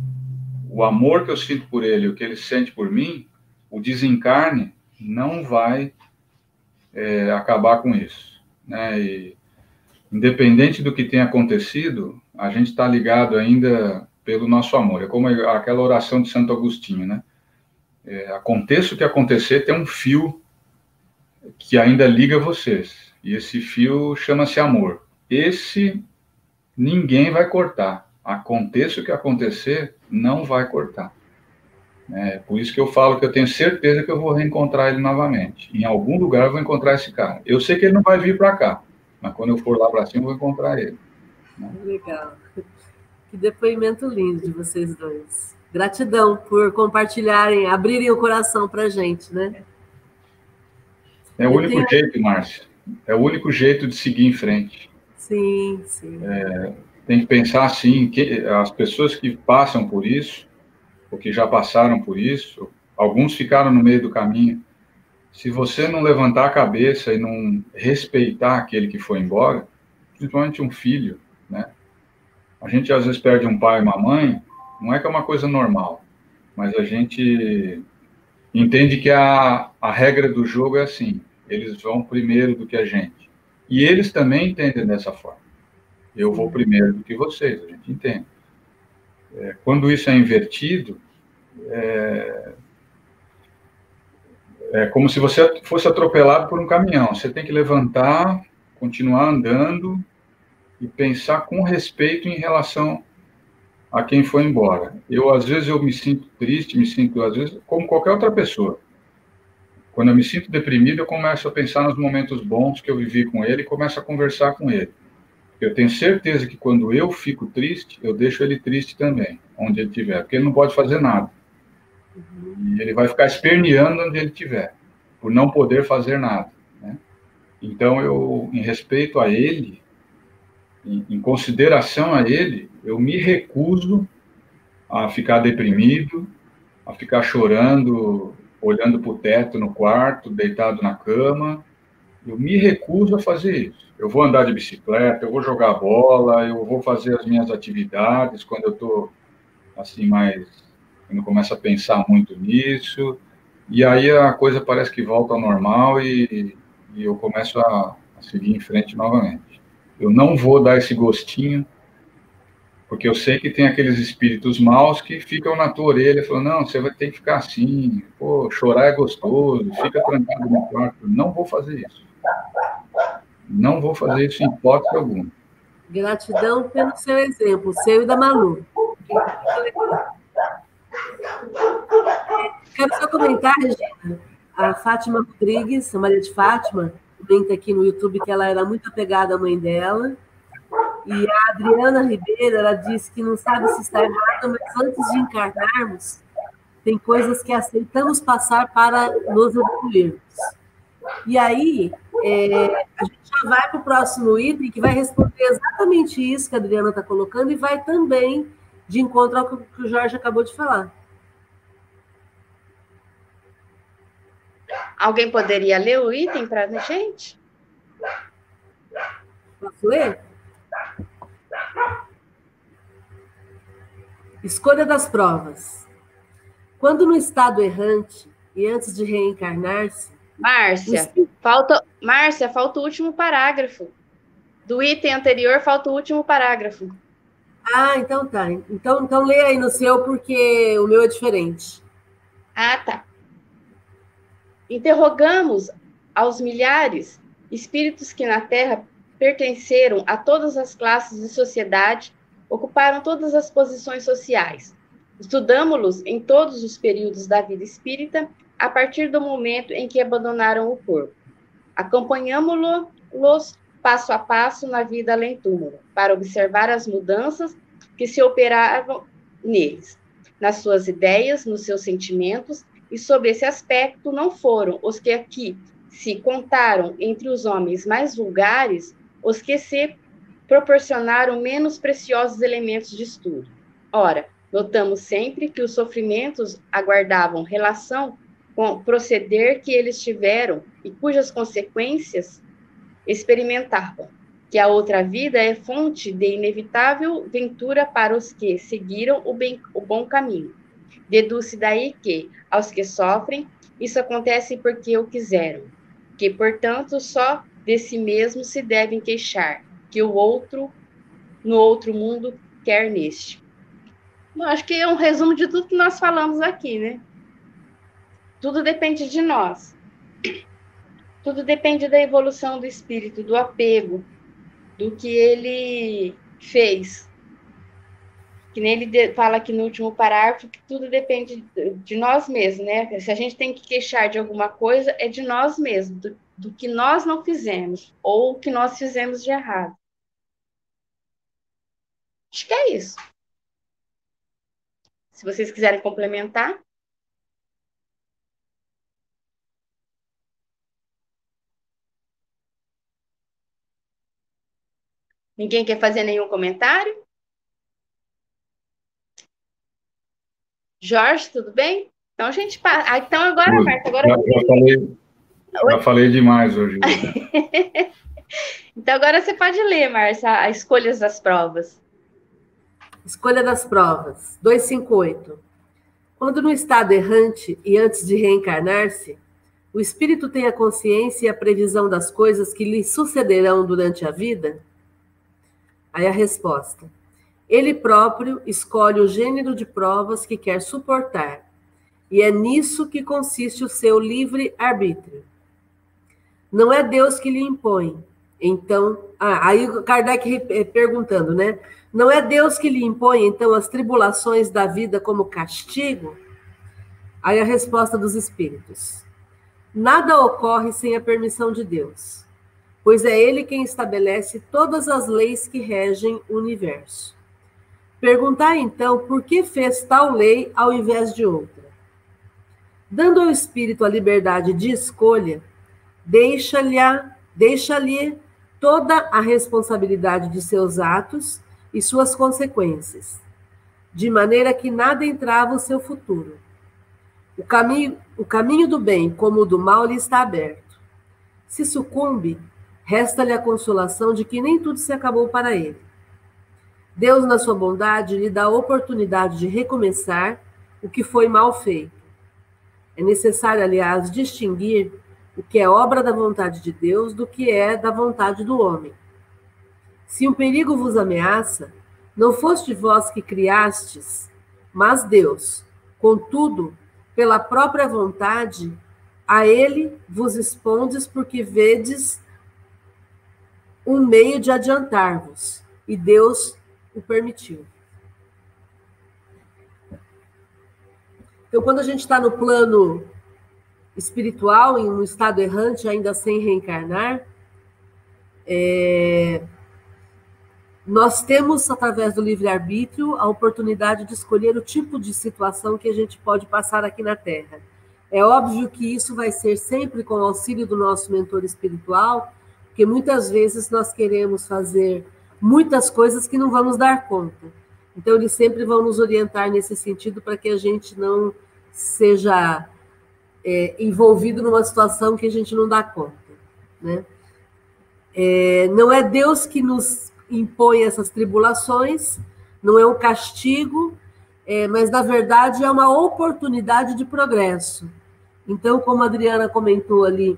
o amor que eu sinto por ele, o que ele sente por mim, o desencarne não vai é, acabar com isso. Né? E, independente do que tenha acontecido, a gente está ligado ainda pelo nosso amor. É como aquela oração de Santo Agostinho, né? É, aconteça o que acontecer, tem um fio que ainda liga vocês. E esse fio chama-se amor. Esse ninguém vai cortar. Aconteça o que acontecer, não vai cortar. É por isso que eu falo que eu tenho certeza que eu vou reencontrar ele novamente. Em algum lugar eu vou encontrar esse cara. Eu sei que ele não vai vir para cá, mas quando eu for lá para cima eu vou encontrar ele. Legal. Que depoimento lindo de vocês dois. Gratidão por compartilharem, abrirem o coração para gente, né? É o único tenho... jeito, Márcia. É o único jeito de seguir em frente. Sim, sim. É, tem que pensar assim, que as pessoas que passam por isso, ou que já passaram por isso, alguns ficaram no meio do caminho. Se você não levantar a cabeça e não respeitar aquele que foi embora, principalmente um filho, né? A gente às vezes perde um pai e uma mãe, não é que é uma coisa normal, mas a gente entende que a, a regra do jogo é assim eles vão primeiro do que a gente. E eles também entendem dessa forma. Eu vou primeiro do que vocês, a gente entende. É, quando isso é invertido, é, é como se você fosse atropelado por um caminhão. Você tem que levantar, continuar andando e pensar com respeito em relação a quem foi embora. Eu, às vezes, eu me sinto triste, me sinto, às vezes, como qualquer outra pessoa. Quando eu me sinto deprimido, eu começo a pensar nos momentos bons que eu vivi com ele e começo a conversar com ele. Eu tenho certeza que quando eu fico triste, eu deixo ele triste também, onde ele estiver, porque ele não pode fazer nada. Uhum. E ele vai ficar esperneando onde ele estiver, por não poder fazer nada. Né? Então, eu, em respeito a ele, em, em consideração a ele, eu me recuso a ficar deprimido, a ficar chorando olhando para o teto no quarto, deitado na cama. Eu me recuso a fazer isso. Eu vou andar de bicicleta, eu vou jogar bola, eu vou fazer as minhas atividades quando eu estou assim mais, quando começo a pensar muito nisso. E aí a coisa parece que volta ao normal e, e eu começo a, a seguir em frente novamente. Eu não vou dar esse gostinho porque eu sei que tem aqueles espíritos maus que ficam na tua orelha falando, não, você vai ter que ficar assim, pô, chorar é gostoso, fica trancado no quarto. Não vou fazer isso. Não vou fazer isso em hipótese alguma. Gratidão pelo seu exemplo, seu e da Malu. Quero só comentar, Regina, a Fátima Rodrigues, a Maria de Fátima, comenta aqui no YouTube que ela era muito apegada à mãe dela, e a Adriana Ribeiro, ela disse que não sabe se está errado, mas antes de encarnarmos, tem coisas que aceitamos passar para nos evoluirmos. E aí, é, a gente já vai para o próximo item, que vai responder exatamente isso que a Adriana está colocando, e vai também de encontro ao que o Jorge acabou de falar. Alguém poderia ler o item para a gente? Posso ler? Escolha das provas. Quando no estado errante e antes de reencarnar-se. Márcia, espírito... falta, Márcia, falta o último parágrafo. Do item anterior, falta o último parágrafo. Ah, então tá. Então, então lê aí no seu, porque o meu é diferente. Ah, tá. Interrogamos aos milhares espíritos que na Terra pertenceram a todas as classes de sociedade, ocuparam todas as posições sociais. Estudamos-los em todos os períodos da vida espírita, a partir do momento em que abandonaram o corpo. Acompanhamos-los passo a passo na vida além túmulo, para observar as mudanças que se operavam neles, nas suas ideias, nos seus sentimentos e sobre esse aspecto não foram os que aqui se contaram entre os homens mais vulgares os que se proporcionaram menos preciosos elementos de estudo. Ora, notamos sempre que os sofrimentos aguardavam relação com o proceder que eles tiveram e cujas consequências experimentavam, que a outra vida é fonte de inevitável ventura para os que seguiram o, bem, o bom caminho Deduz-se daí que, aos que sofrem, isso acontece porque o quiseram, que, portanto, só de si mesmo se devem queixar, que o outro, no outro mundo, quer neste. Acho que é um resumo de tudo que nós falamos aqui, né? Tudo depende de nós. Tudo depende da evolução do espírito, do apego, do que ele fez que nem ele fala aqui no último parágrafo, que tudo depende de nós mesmos, né? Se a gente tem que queixar de alguma coisa, é de nós mesmos, do, do que nós não fizemos, ou o que nós fizemos de errado. Acho que é isso. Se vocês quiserem complementar. Ninguém quer fazer nenhum comentário? Jorge, tudo bem? Então a gente passa. Ah, então agora. Marta, agora. Já, já, falei, já falei demais hoje. (laughs) então agora você pode ler, Marcia, as escolhas das provas. Escolha das provas, 258. Quando no estado errante e antes de reencarnar-se, o espírito tem a consciência e a previsão das coisas que lhe sucederão durante a vida? Aí a resposta: ele próprio escolhe o gênero de provas que quer suportar, e é nisso que consiste o seu livre arbítrio. Não é Deus que lhe impõe. Então, ah, aí Kardec eh, perguntando, né? Não é Deus que lhe impõe, então, as tribulações da vida como castigo? Aí a resposta dos espíritos. Nada ocorre sem a permissão de Deus, pois é Ele quem estabelece todas as leis que regem o universo. Perguntar então por que fez tal lei ao invés de outra. Dando ao espírito a liberdade de escolha, deixa-lhe deixa toda a responsabilidade de seus atos e suas consequências, de maneira que nada entrava o seu futuro. O caminho, o caminho do bem como o do mal lhe está aberto. Se sucumbe, resta-lhe a consolação de que nem tudo se acabou para ele. Deus, na sua bondade, lhe dá a oportunidade de recomeçar o que foi mal feito. É necessário, aliás, distinguir o que é obra da vontade de Deus do que é da vontade do homem. Se um perigo vos ameaça, não foste vós que criastes, mas Deus. Contudo, pela própria vontade, a ele vos expondes porque vedes um meio de adiantar-vos, e Deus o permitiu. Então, quando a gente está no plano espiritual, em um estado errante, ainda sem reencarnar, é, nós temos, através do livre-arbítrio, a oportunidade de escolher o tipo de situação que a gente pode passar aqui na Terra. É óbvio que isso vai ser sempre com o auxílio do nosso mentor espiritual, porque muitas vezes nós queremos fazer muitas coisas que não vamos dar conta. Então, eles sempre vão nos orientar nesse sentido para que a gente não seja é, envolvido numa situação que a gente não dá conta. Né? É, não é Deus que nos impõe essas tribulações, não é um castigo, é, mas na verdade é uma oportunidade de progresso. Então, como a Adriana comentou ali,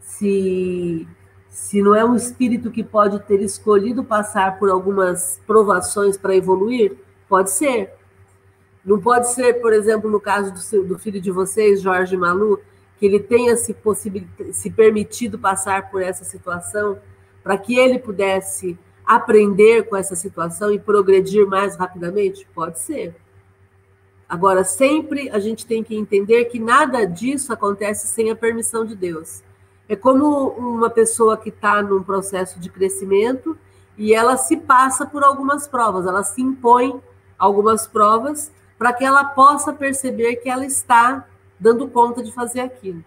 se, se não é um espírito que pode ter escolhido passar por algumas provações para evoluir, pode ser. Não pode ser, por exemplo, no caso do, seu, do filho de vocês, Jorge Malu, que ele tenha se, se permitido passar por essa situação para que ele pudesse aprender com essa situação e progredir mais rapidamente? Pode ser. Agora, sempre a gente tem que entender que nada disso acontece sem a permissão de Deus. É como uma pessoa que está num processo de crescimento e ela se passa por algumas provas, ela se impõe algumas provas para que ela possa perceber que ela está dando conta de fazer aquilo.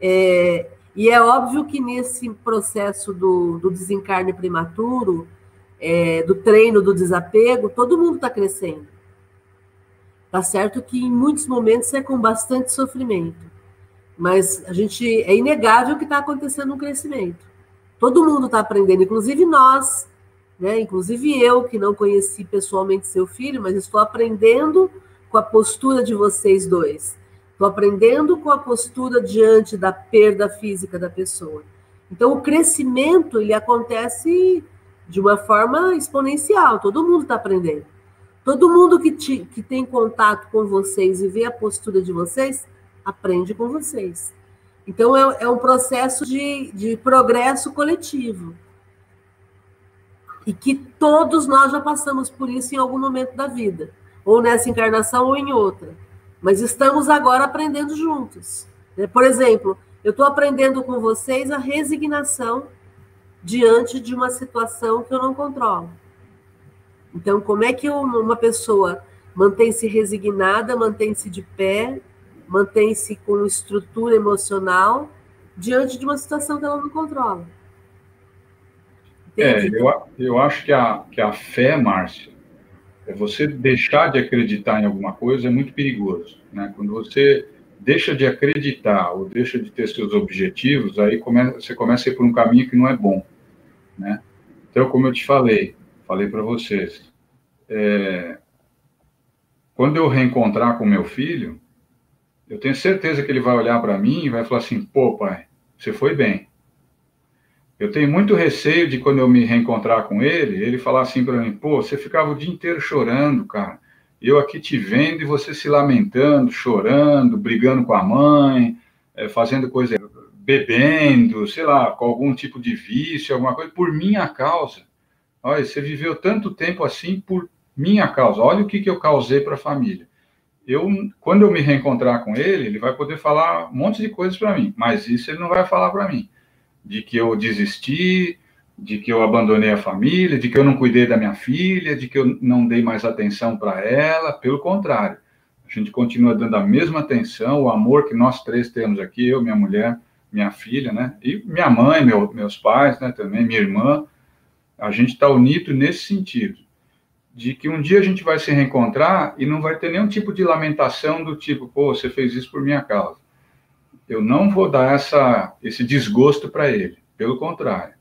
É, e é óbvio que nesse processo do, do desencarne prematuro, é, do treino do desapego, todo mundo está crescendo. Tá certo que em muitos momentos é com bastante sofrimento, mas a gente é inegável que está acontecendo um crescimento. Todo mundo está aprendendo, inclusive nós, né? Inclusive eu que não conheci pessoalmente seu filho, mas estou aprendendo com a postura de vocês dois. Estou aprendendo com a postura diante da perda física da pessoa. Então, o crescimento ele acontece de uma forma exponencial. Todo mundo está aprendendo. Todo mundo que, te, que tem contato com vocês e vê a postura de vocês, aprende com vocês. Então, é, é um processo de, de progresso coletivo. E que todos nós já passamos por isso em algum momento da vida, ou nessa encarnação ou em outra mas estamos agora aprendendo juntos. Né? Por exemplo, eu estou aprendendo com vocês a resignação diante de uma situação que eu não controlo. Então, como é que uma pessoa mantém-se resignada, mantém-se de pé, mantém-se com estrutura emocional diante de uma situação que ela não controla? É, eu, eu acho que a, que a fé, Márcia, é você deixar de acreditar em alguma coisa é muito perigoso, né? Quando você deixa de acreditar ou deixa de ter seus objetivos, aí começa, você começa a ir por um caminho que não é bom, né? Então, como eu te falei, falei para vocês, é, quando eu reencontrar com meu filho, eu tenho certeza que ele vai olhar para mim e vai falar assim: pô, pai, você foi bem. Eu tenho muito receio de quando eu me reencontrar com ele, ele falar assim para mim: pô, você ficava o dia inteiro chorando, cara. Eu aqui te vendo e você se lamentando, chorando, brigando com a mãe, é, fazendo coisa, bebendo, sei lá, com algum tipo de vício, alguma coisa, por minha causa. Olha, você viveu tanto tempo assim por minha causa. Olha o que, que eu causei para a família. Eu, quando eu me reencontrar com ele, ele vai poder falar um monte de coisas para mim, mas isso ele não vai falar para mim de que eu desisti, de que eu abandonei a família, de que eu não cuidei da minha filha, de que eu não dei mais atenção para ela. Pelo contrário, a gente continua dando a mesma atenção, o amor que nós três temos aqui, eu, minha mulher, minha filha, né? E minha mãe, meu, meus pais, né? Também minha irmã. A gente está unido nesse sentido, de que um dia a gente vai se reencontrar e não vai ter nenhum tipo de lamentação do tipo, pô, você fez isso por minha causa eu não vou dar essa, esse desgosto para ele. Pelo contrário,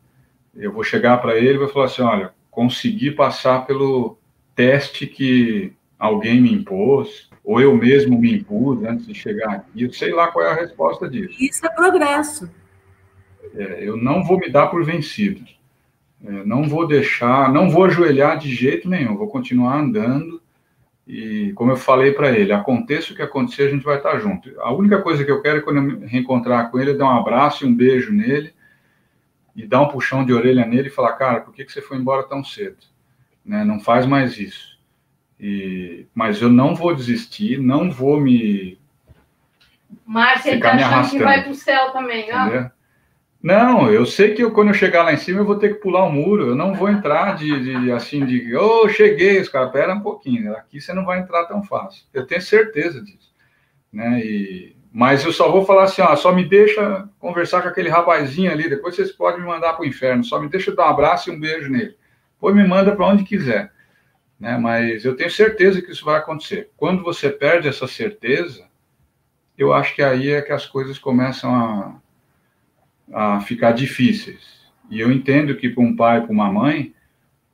eu vou chegar para ele e vou falar assim: olha, consegui passar pelo teste que alguém me impôs, ou eu mesmo me impus antes de chegar aqui. Eu sei lá qual é a resposta disso. Isso é progresso. É, eu não vou me dar por vencido. É, não vou deixar, não vou ajoelhar de jeito nenhum. Vou continuar andando e como eu falei para ele, aconteça o que acontecer, a gente vai estar junto. A única coisa que eu quero é quando eu me reencontrar com ele, dar um abraço e um beijo nele e dar um puxão de orelha nele e falar, cara, por que, que você foi embora tão cedo? Né? Não faz mais isso. E, mas eu não vou desistir, não vou me. Márcia, ele tá achando que vai para o céu também, ó. Não, eu sei que eu, quando eu chegar lá em cima eu vou ter que pular o um muro. Eu não vou entrar de, de assim de, oh, cheguei, os caras, pera um pouquinho. Aqui você não vai entrar tão fácil. Eu tenho certeza disso, né? E, mas eu só vou falar assim, ó, só me deixa conversar com aquele rapazinho ali. Depois vocês podem me mandar para o inferno. Só me deixa dar um abraço e um beijo nele. Depois me manda para onde quiser. né? Mas eu tenho certeza que isso vai acontecer. Quando você perde essa certeza, eu acho que aí é que as coisas começam a, a ficar difíceis. E eu entendo que para um pai, para uma mãe,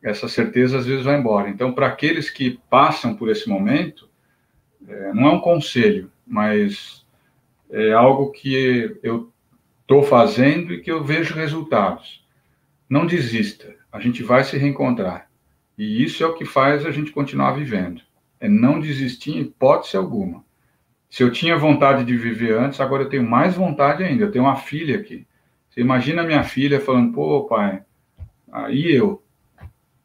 essa certeza às vezes vai embora. Então, para aqueles que passam por esse momento, é, não é um conselho, mas é algo que eu estou fazendo e que eu vejo resultados. Não desista, a gente vai se reencontrar. E isso é o que faz a gente continuar vivendo. É não desistir em hipótese alguma. Se eu tinha vontade de viver antes, agora eu tenho mais vontade ainda. Eu tenho uma filha aqui. Você imagina minha filha falando, pô, pai, aí eu,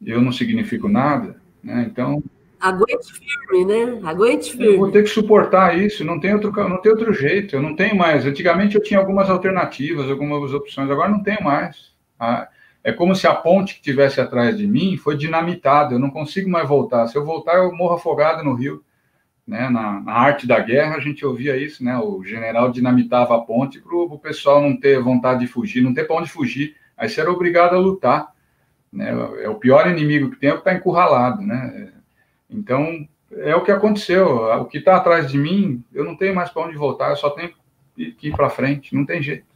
eu não significo nada, né? Então. Aguente firme, né? Aguente firme. Eu vou ter que suportar isso, não tem outro, não tem outro jeito. Eu não tenho mais. Antigamente eu tinha algumas alternativas, algumas opções, agora não tenho mais. É como se a ponte que tivesse atrás de mim foi dinamitada, eu não consigo mais voltar. Se eu voltar, eu morro afogado no rio. Né? Na, na arte da guerra, a gente ouvia isso, né? O general dinamitava a ponte para o pessoal não ter vontade de fugir, não ter para onde fugir. Aí você era obrigado a lutar. Né? É o pior inimigo que tem é está encurralado, né? Então, é o que aconteceu. O que está atrás de mim, eu não tenho mais para onde voltar, eu só tenho que ir para frente, não tem jeito.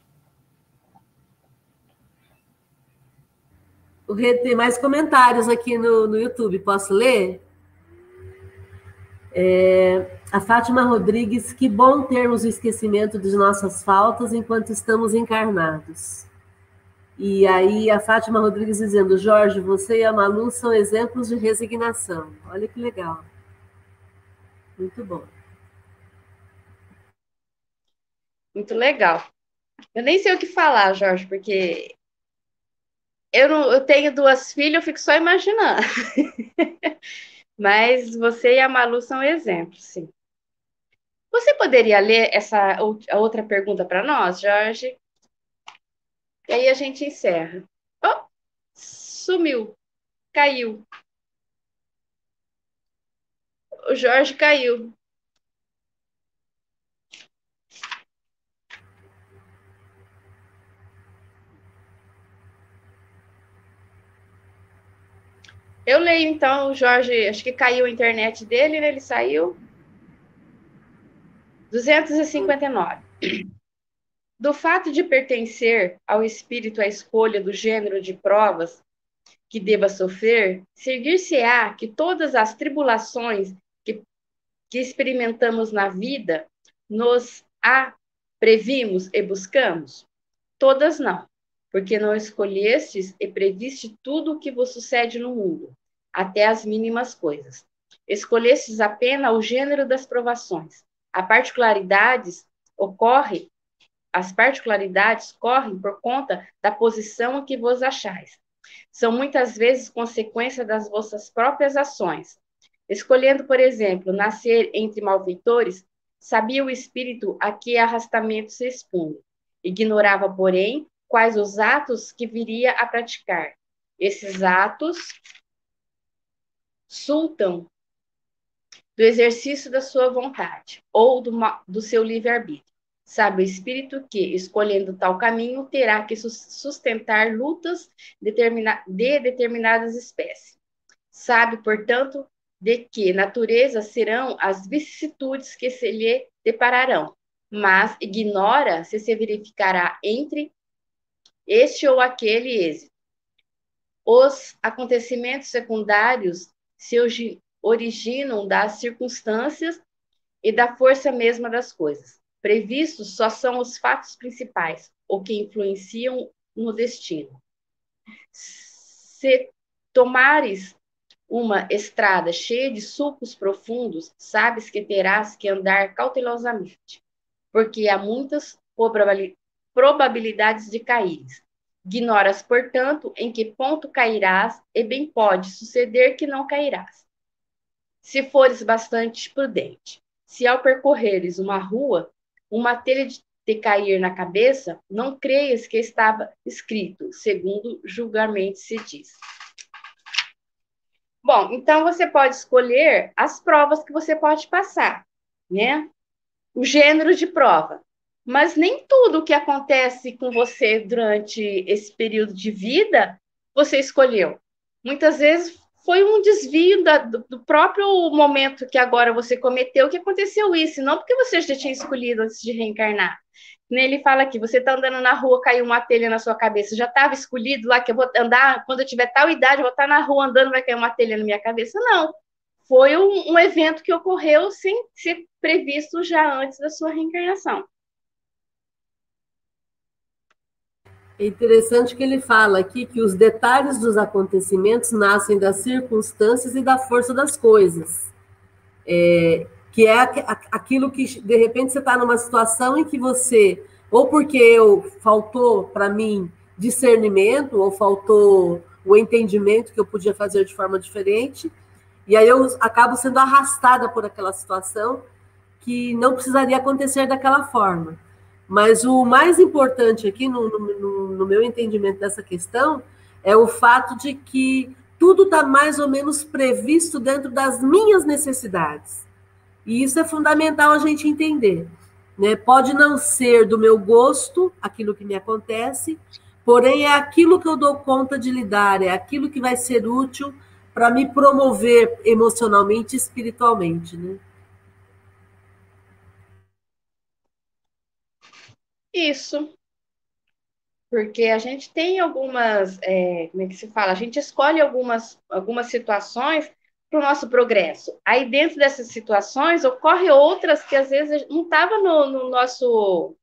Tem mais comentários aqui no, no YouTube, posso ler? É, a Fátima Rodrigues, que bom termos o esquecimento de nossas faltas enquanto estamos encarnados. E aí a Fátima Rodrigues dizendo, Jorge, você e a Malu são exemplos de resignação. Olha que legal. Muito bom. Muito legal. Eu nem sei o que falar, Jorge, porque eu, não, eu tenho duas filhas, eu fico só imaginando. (laughs) Mas você e a Malu são exemplos, sim. Você poderia ler essa outra pergunta para nós, Jorge? E aí a gente encerra. Oh, sumiu, caiu. O Jorge caiu. Eu leio, então, o Jorge, acho que caiu a internet dele, né? Ele saiu. 259. Do fato de pertencer ao espírito a escolha do gênero de provas que deva sofrer, seguir-se-á que todas as tribulações que, que experimentamos na vida nos a previmos e buscamos? Todas não porque não escolhestes e previste tudo o que vos sucede no mundo, até as mínimas coisas. Escolhestes apenas o gênero das provações. A particularidades ocorre, as particularidades correm por conta da posição em que vos achais. São muitas vezes consequência das vossas próprias ações. Escolhendo, por exemplo, nascer entre malfeitores, sabia o espírito a que arrastamento se expunha. Ignorava, porém, quais os atos que viria a praticar. Esses atos sultam do exercício da sua vontade ou do, do seu livre-arbítrio. Sabe o espírito que, escolhendo tal caminho, terá que sustentar lutas determina de determinadas espécies. Sabe, portanto, de que natureza serão as vicissitudes que se lhe depararão, mas ignora se se verificará entre este ou aquele êxito. Os acontecimentos secundários se originam das circunstâncias e da força mesma das coisas. Previstos só são os fatos principais, ou que influenciam no destino. Se tomares uma estrada cheia de sulcos profundos, sabes que terás que andar cautelosamente, porque há muitas probabilidades de caíres. Ignoras, portanto, em que ponto cairás, e bem pode suceder que não cairás. Se fores bastante prudente, se ao percorreres uma rua, uma telha de te cair na cabeça, não creias que estava escrito, segundo julgamento se diz. Bom, então você pode escolher as provas que você pode passar, né? O gênero de prova. Mas nem tudo o que acontece com você durante esse período de vida você escolheu. Muitas vezes foi um desvio da, do, próprio momento que agora você cometeu que aconteceu isso, não porque você já tinha escolhido antes de reencarnar. Ele fala aqui, você está andando na rua, caiu uma telha na sua cabeça, já estava escolhido lá que eu vou andar, quando eu tiver tal idade, eu vou estar tá na rua andando, vai cair uma telha na minha cabeça. Não, foi um, um evento que ocorreu sem ser previsto já antes da sua reencarnação. É interessante que ele fala aqui que os detalhes dos acontecimentos nascem das circunstâncias e da força das coisas. É, que é aquilo que, de repente, você está numa situação em que você, ou porque eu faltou para mim discernimento, ou faltou o entendimento que eu podia fazer de forma diferente, e aí eu acabo sendo arrastada por aquela situação que não precisaria acontecer daquela forma. Mas o mais importante aqui, no, no, no meu entendimento dessa questão, é o fato de que tudo está mais ou menos previsto dentro das minhas necessidades. E isso é fundamental a gente entender. Né? Pode não ser do meu gosto aquilo que me acontece, porém é aquilo que eu dou conta de lidar, é aquilo que vai ser útil para me promover emocionalmente e espiritualmente. Né? Isso. Porque a gente tem algumas, é, como é que se fala? A gente escolhe algumas, algumas situações para o nosso progresso. Aí, dentro dessas situações, ocorre outras que às vezes não estava no, no, nosso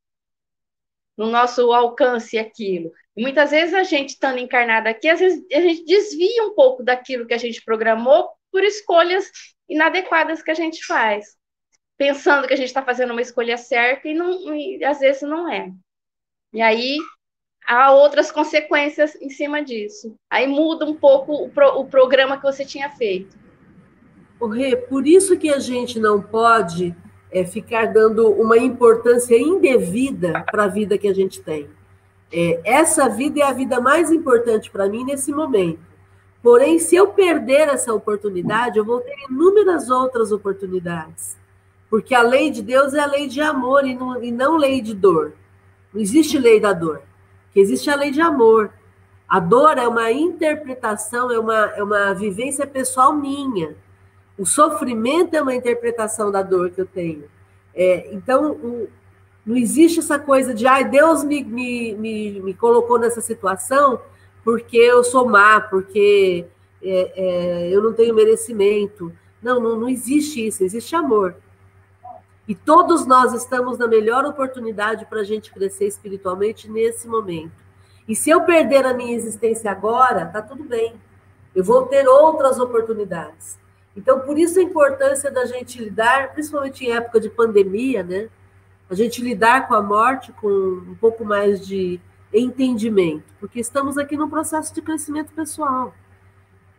no nosso alcance aquilo. E muitas vezes a gente estando encarnado aqui, às vezes a gente desvia um pouco daquilo que a gente programou por escolhas inadequadas que a gente faz pensando que a gente está fazendo uma escolha certa e, não, e às vezes não é. E aí há outras consequências em cima disso. Aí muda um pouco o, pro, o programa que você tinha feito. O Rê, por isso que a gente não pode é, ficar dando uma importância indevida para a vida que a gente tem. É, essa vida é a vida mais importante para mim nesse momento. Porém, se eu perder essa oportunidade, eu vou ter inúmeras outras oportunidades. Porque a lei de Deus é a lei de amor e não, e não lei de dor. Não existe lei da dor. Que existe a lei de amor. A dor é uma interpretação, é uma, é uma vivência pessoal minha. O sofrimento é uma interpretação da dor que eu tenho. É, então, o, não existe essa coisa de, ai, Deus me, me, me, me, colocou nessa situação porque eu sou má, porque é, é, eu não tenho merecimento. Não, não, não existe isso, existe amor. E todos nós estamos na melhor oportunidade para a gente crescer espiritualmente nesse momento. E se eu perder a minha existência agora, tá tudo bem. Eu vou ter outras oportunidades. Então, por isso a importância da gente lidar, principalmente em época de pandemia, né? A gente lidar com a morte com um pouco mais de entendimento, porque estamos aqui num processo de crescimento pessoal.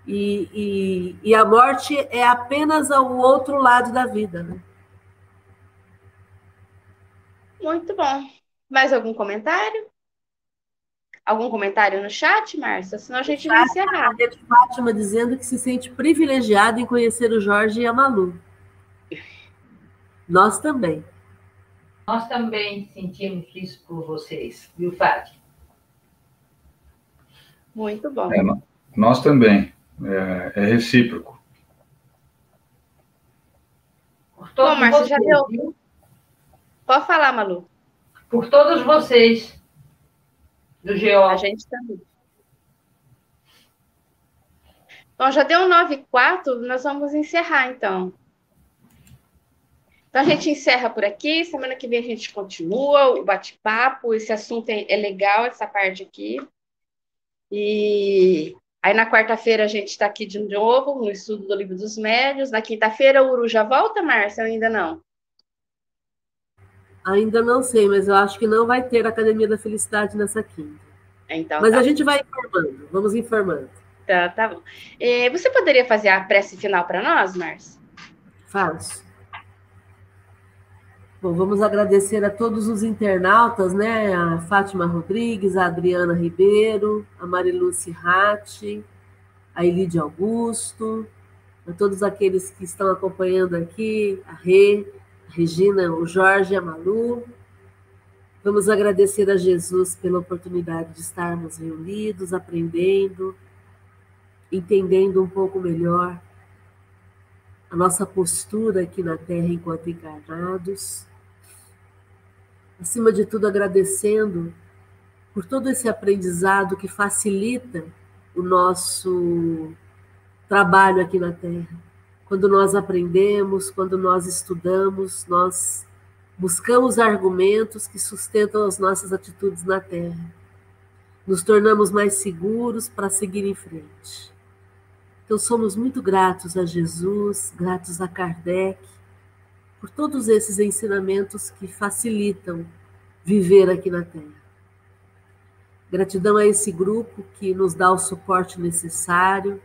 E, e, e a morte é apenas o outro lado da vida, né? Muito bom. Mais algum comentário? Algum comentário no chat, Márcia? Senão a gente vai encerrar. A Fátima dizendo que se sente privilegiada em conhecer o Jorge e a Malu. Nós também. Nós também sentimos isso por vocês, viu, Fátima? Muito bom. É, nós também. É, é recíproco. Bom, Márcia, já deu. Pode falar, Malu. Por todos vocês do GO. A gente também. Bom, já deu 9 e 4, nós vamos encerrar, então. Então, a gente encerra por aqui. Semana que vem a gente continua o bate-papo. Esse assunto é, é legal, essa parte aqui. E aí, na quarta-feira, a gente está aqui de novo, no estudo do Livro dos Médios. Na quinta-feira, o Uru já volta, Márcia, ainda não? Ainda não sei, mas eu acho que não vai ter Academia da Felicidade nessa quinta. Então, mas tá. a gente vai informando, vamos informando. Tá, tá bom. É, você poderia fazer a prece final para nós, Márcio? Faço. Bom, vamos agradecer a todos os internautas, né? A Fátima Rodrigues, a Adriana Ribeiro, a Mariluce Ratti, a Elide Augusto, a todos aqueles que estão acompanhando aqui, a Rê, Regina, o Jorge, a Malu. Vamos agradecer a Jesus pela oportunidade de estarmos reunidos, aprendendo, entendendo um pouco melhor a nossa postura aqui na Terra enquanto encarnados. Acima de tudo, agradecendo por todo esse aprendizado que facilita o nosso trabalho aqui na Terra. Quando nós aprendemos, quando nós estudamos, nós buscamos argumentos que sustentam as nossas atitudes na Terra. Nos tornamos mais seguros para seguir em frente. Então, somos muito gratos a Jesus, gratos a Kardec, por todos esses ensinamentos que facilitam viver aqui na Terra. Gratidão a esse grupo que nos dá o suporte necessário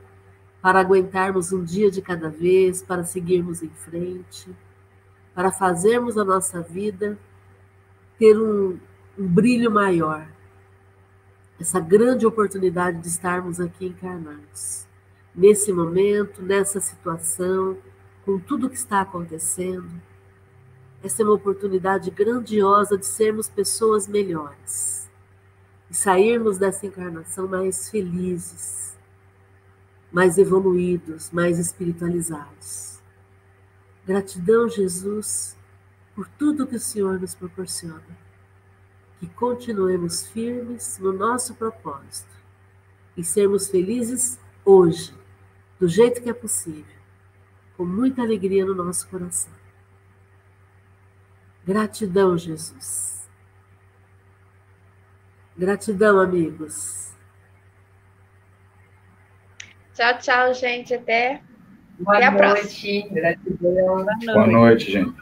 para aguentarmos um dia de cada vez, para seguirmos em frente, para fazermos a nossa vida ter um, um brilho maior. Essa grande oportunidade de estarmos aqui encarnados. Nesse momento, nessa situação, com tudo que está acontecendo, essa é uma oportunidade grandiosa de sermos pessoas melhores e sairmos dessa encarnação mais felizes, mais evoluídos, mais espiritualizados. Gratidão, Jesus, por tudo que o Senhor nos proporciona. Que continuemos firmes no nosso propósito e sermos felizes hoje, do jeito que é possível, com muita alegria no nosso coração. Gratidão, Jesus. Gratidão, amigos. Tchau, tchau, gente. Até, Boa Até a noite. próxima. Gratidão. Boa noite, gente.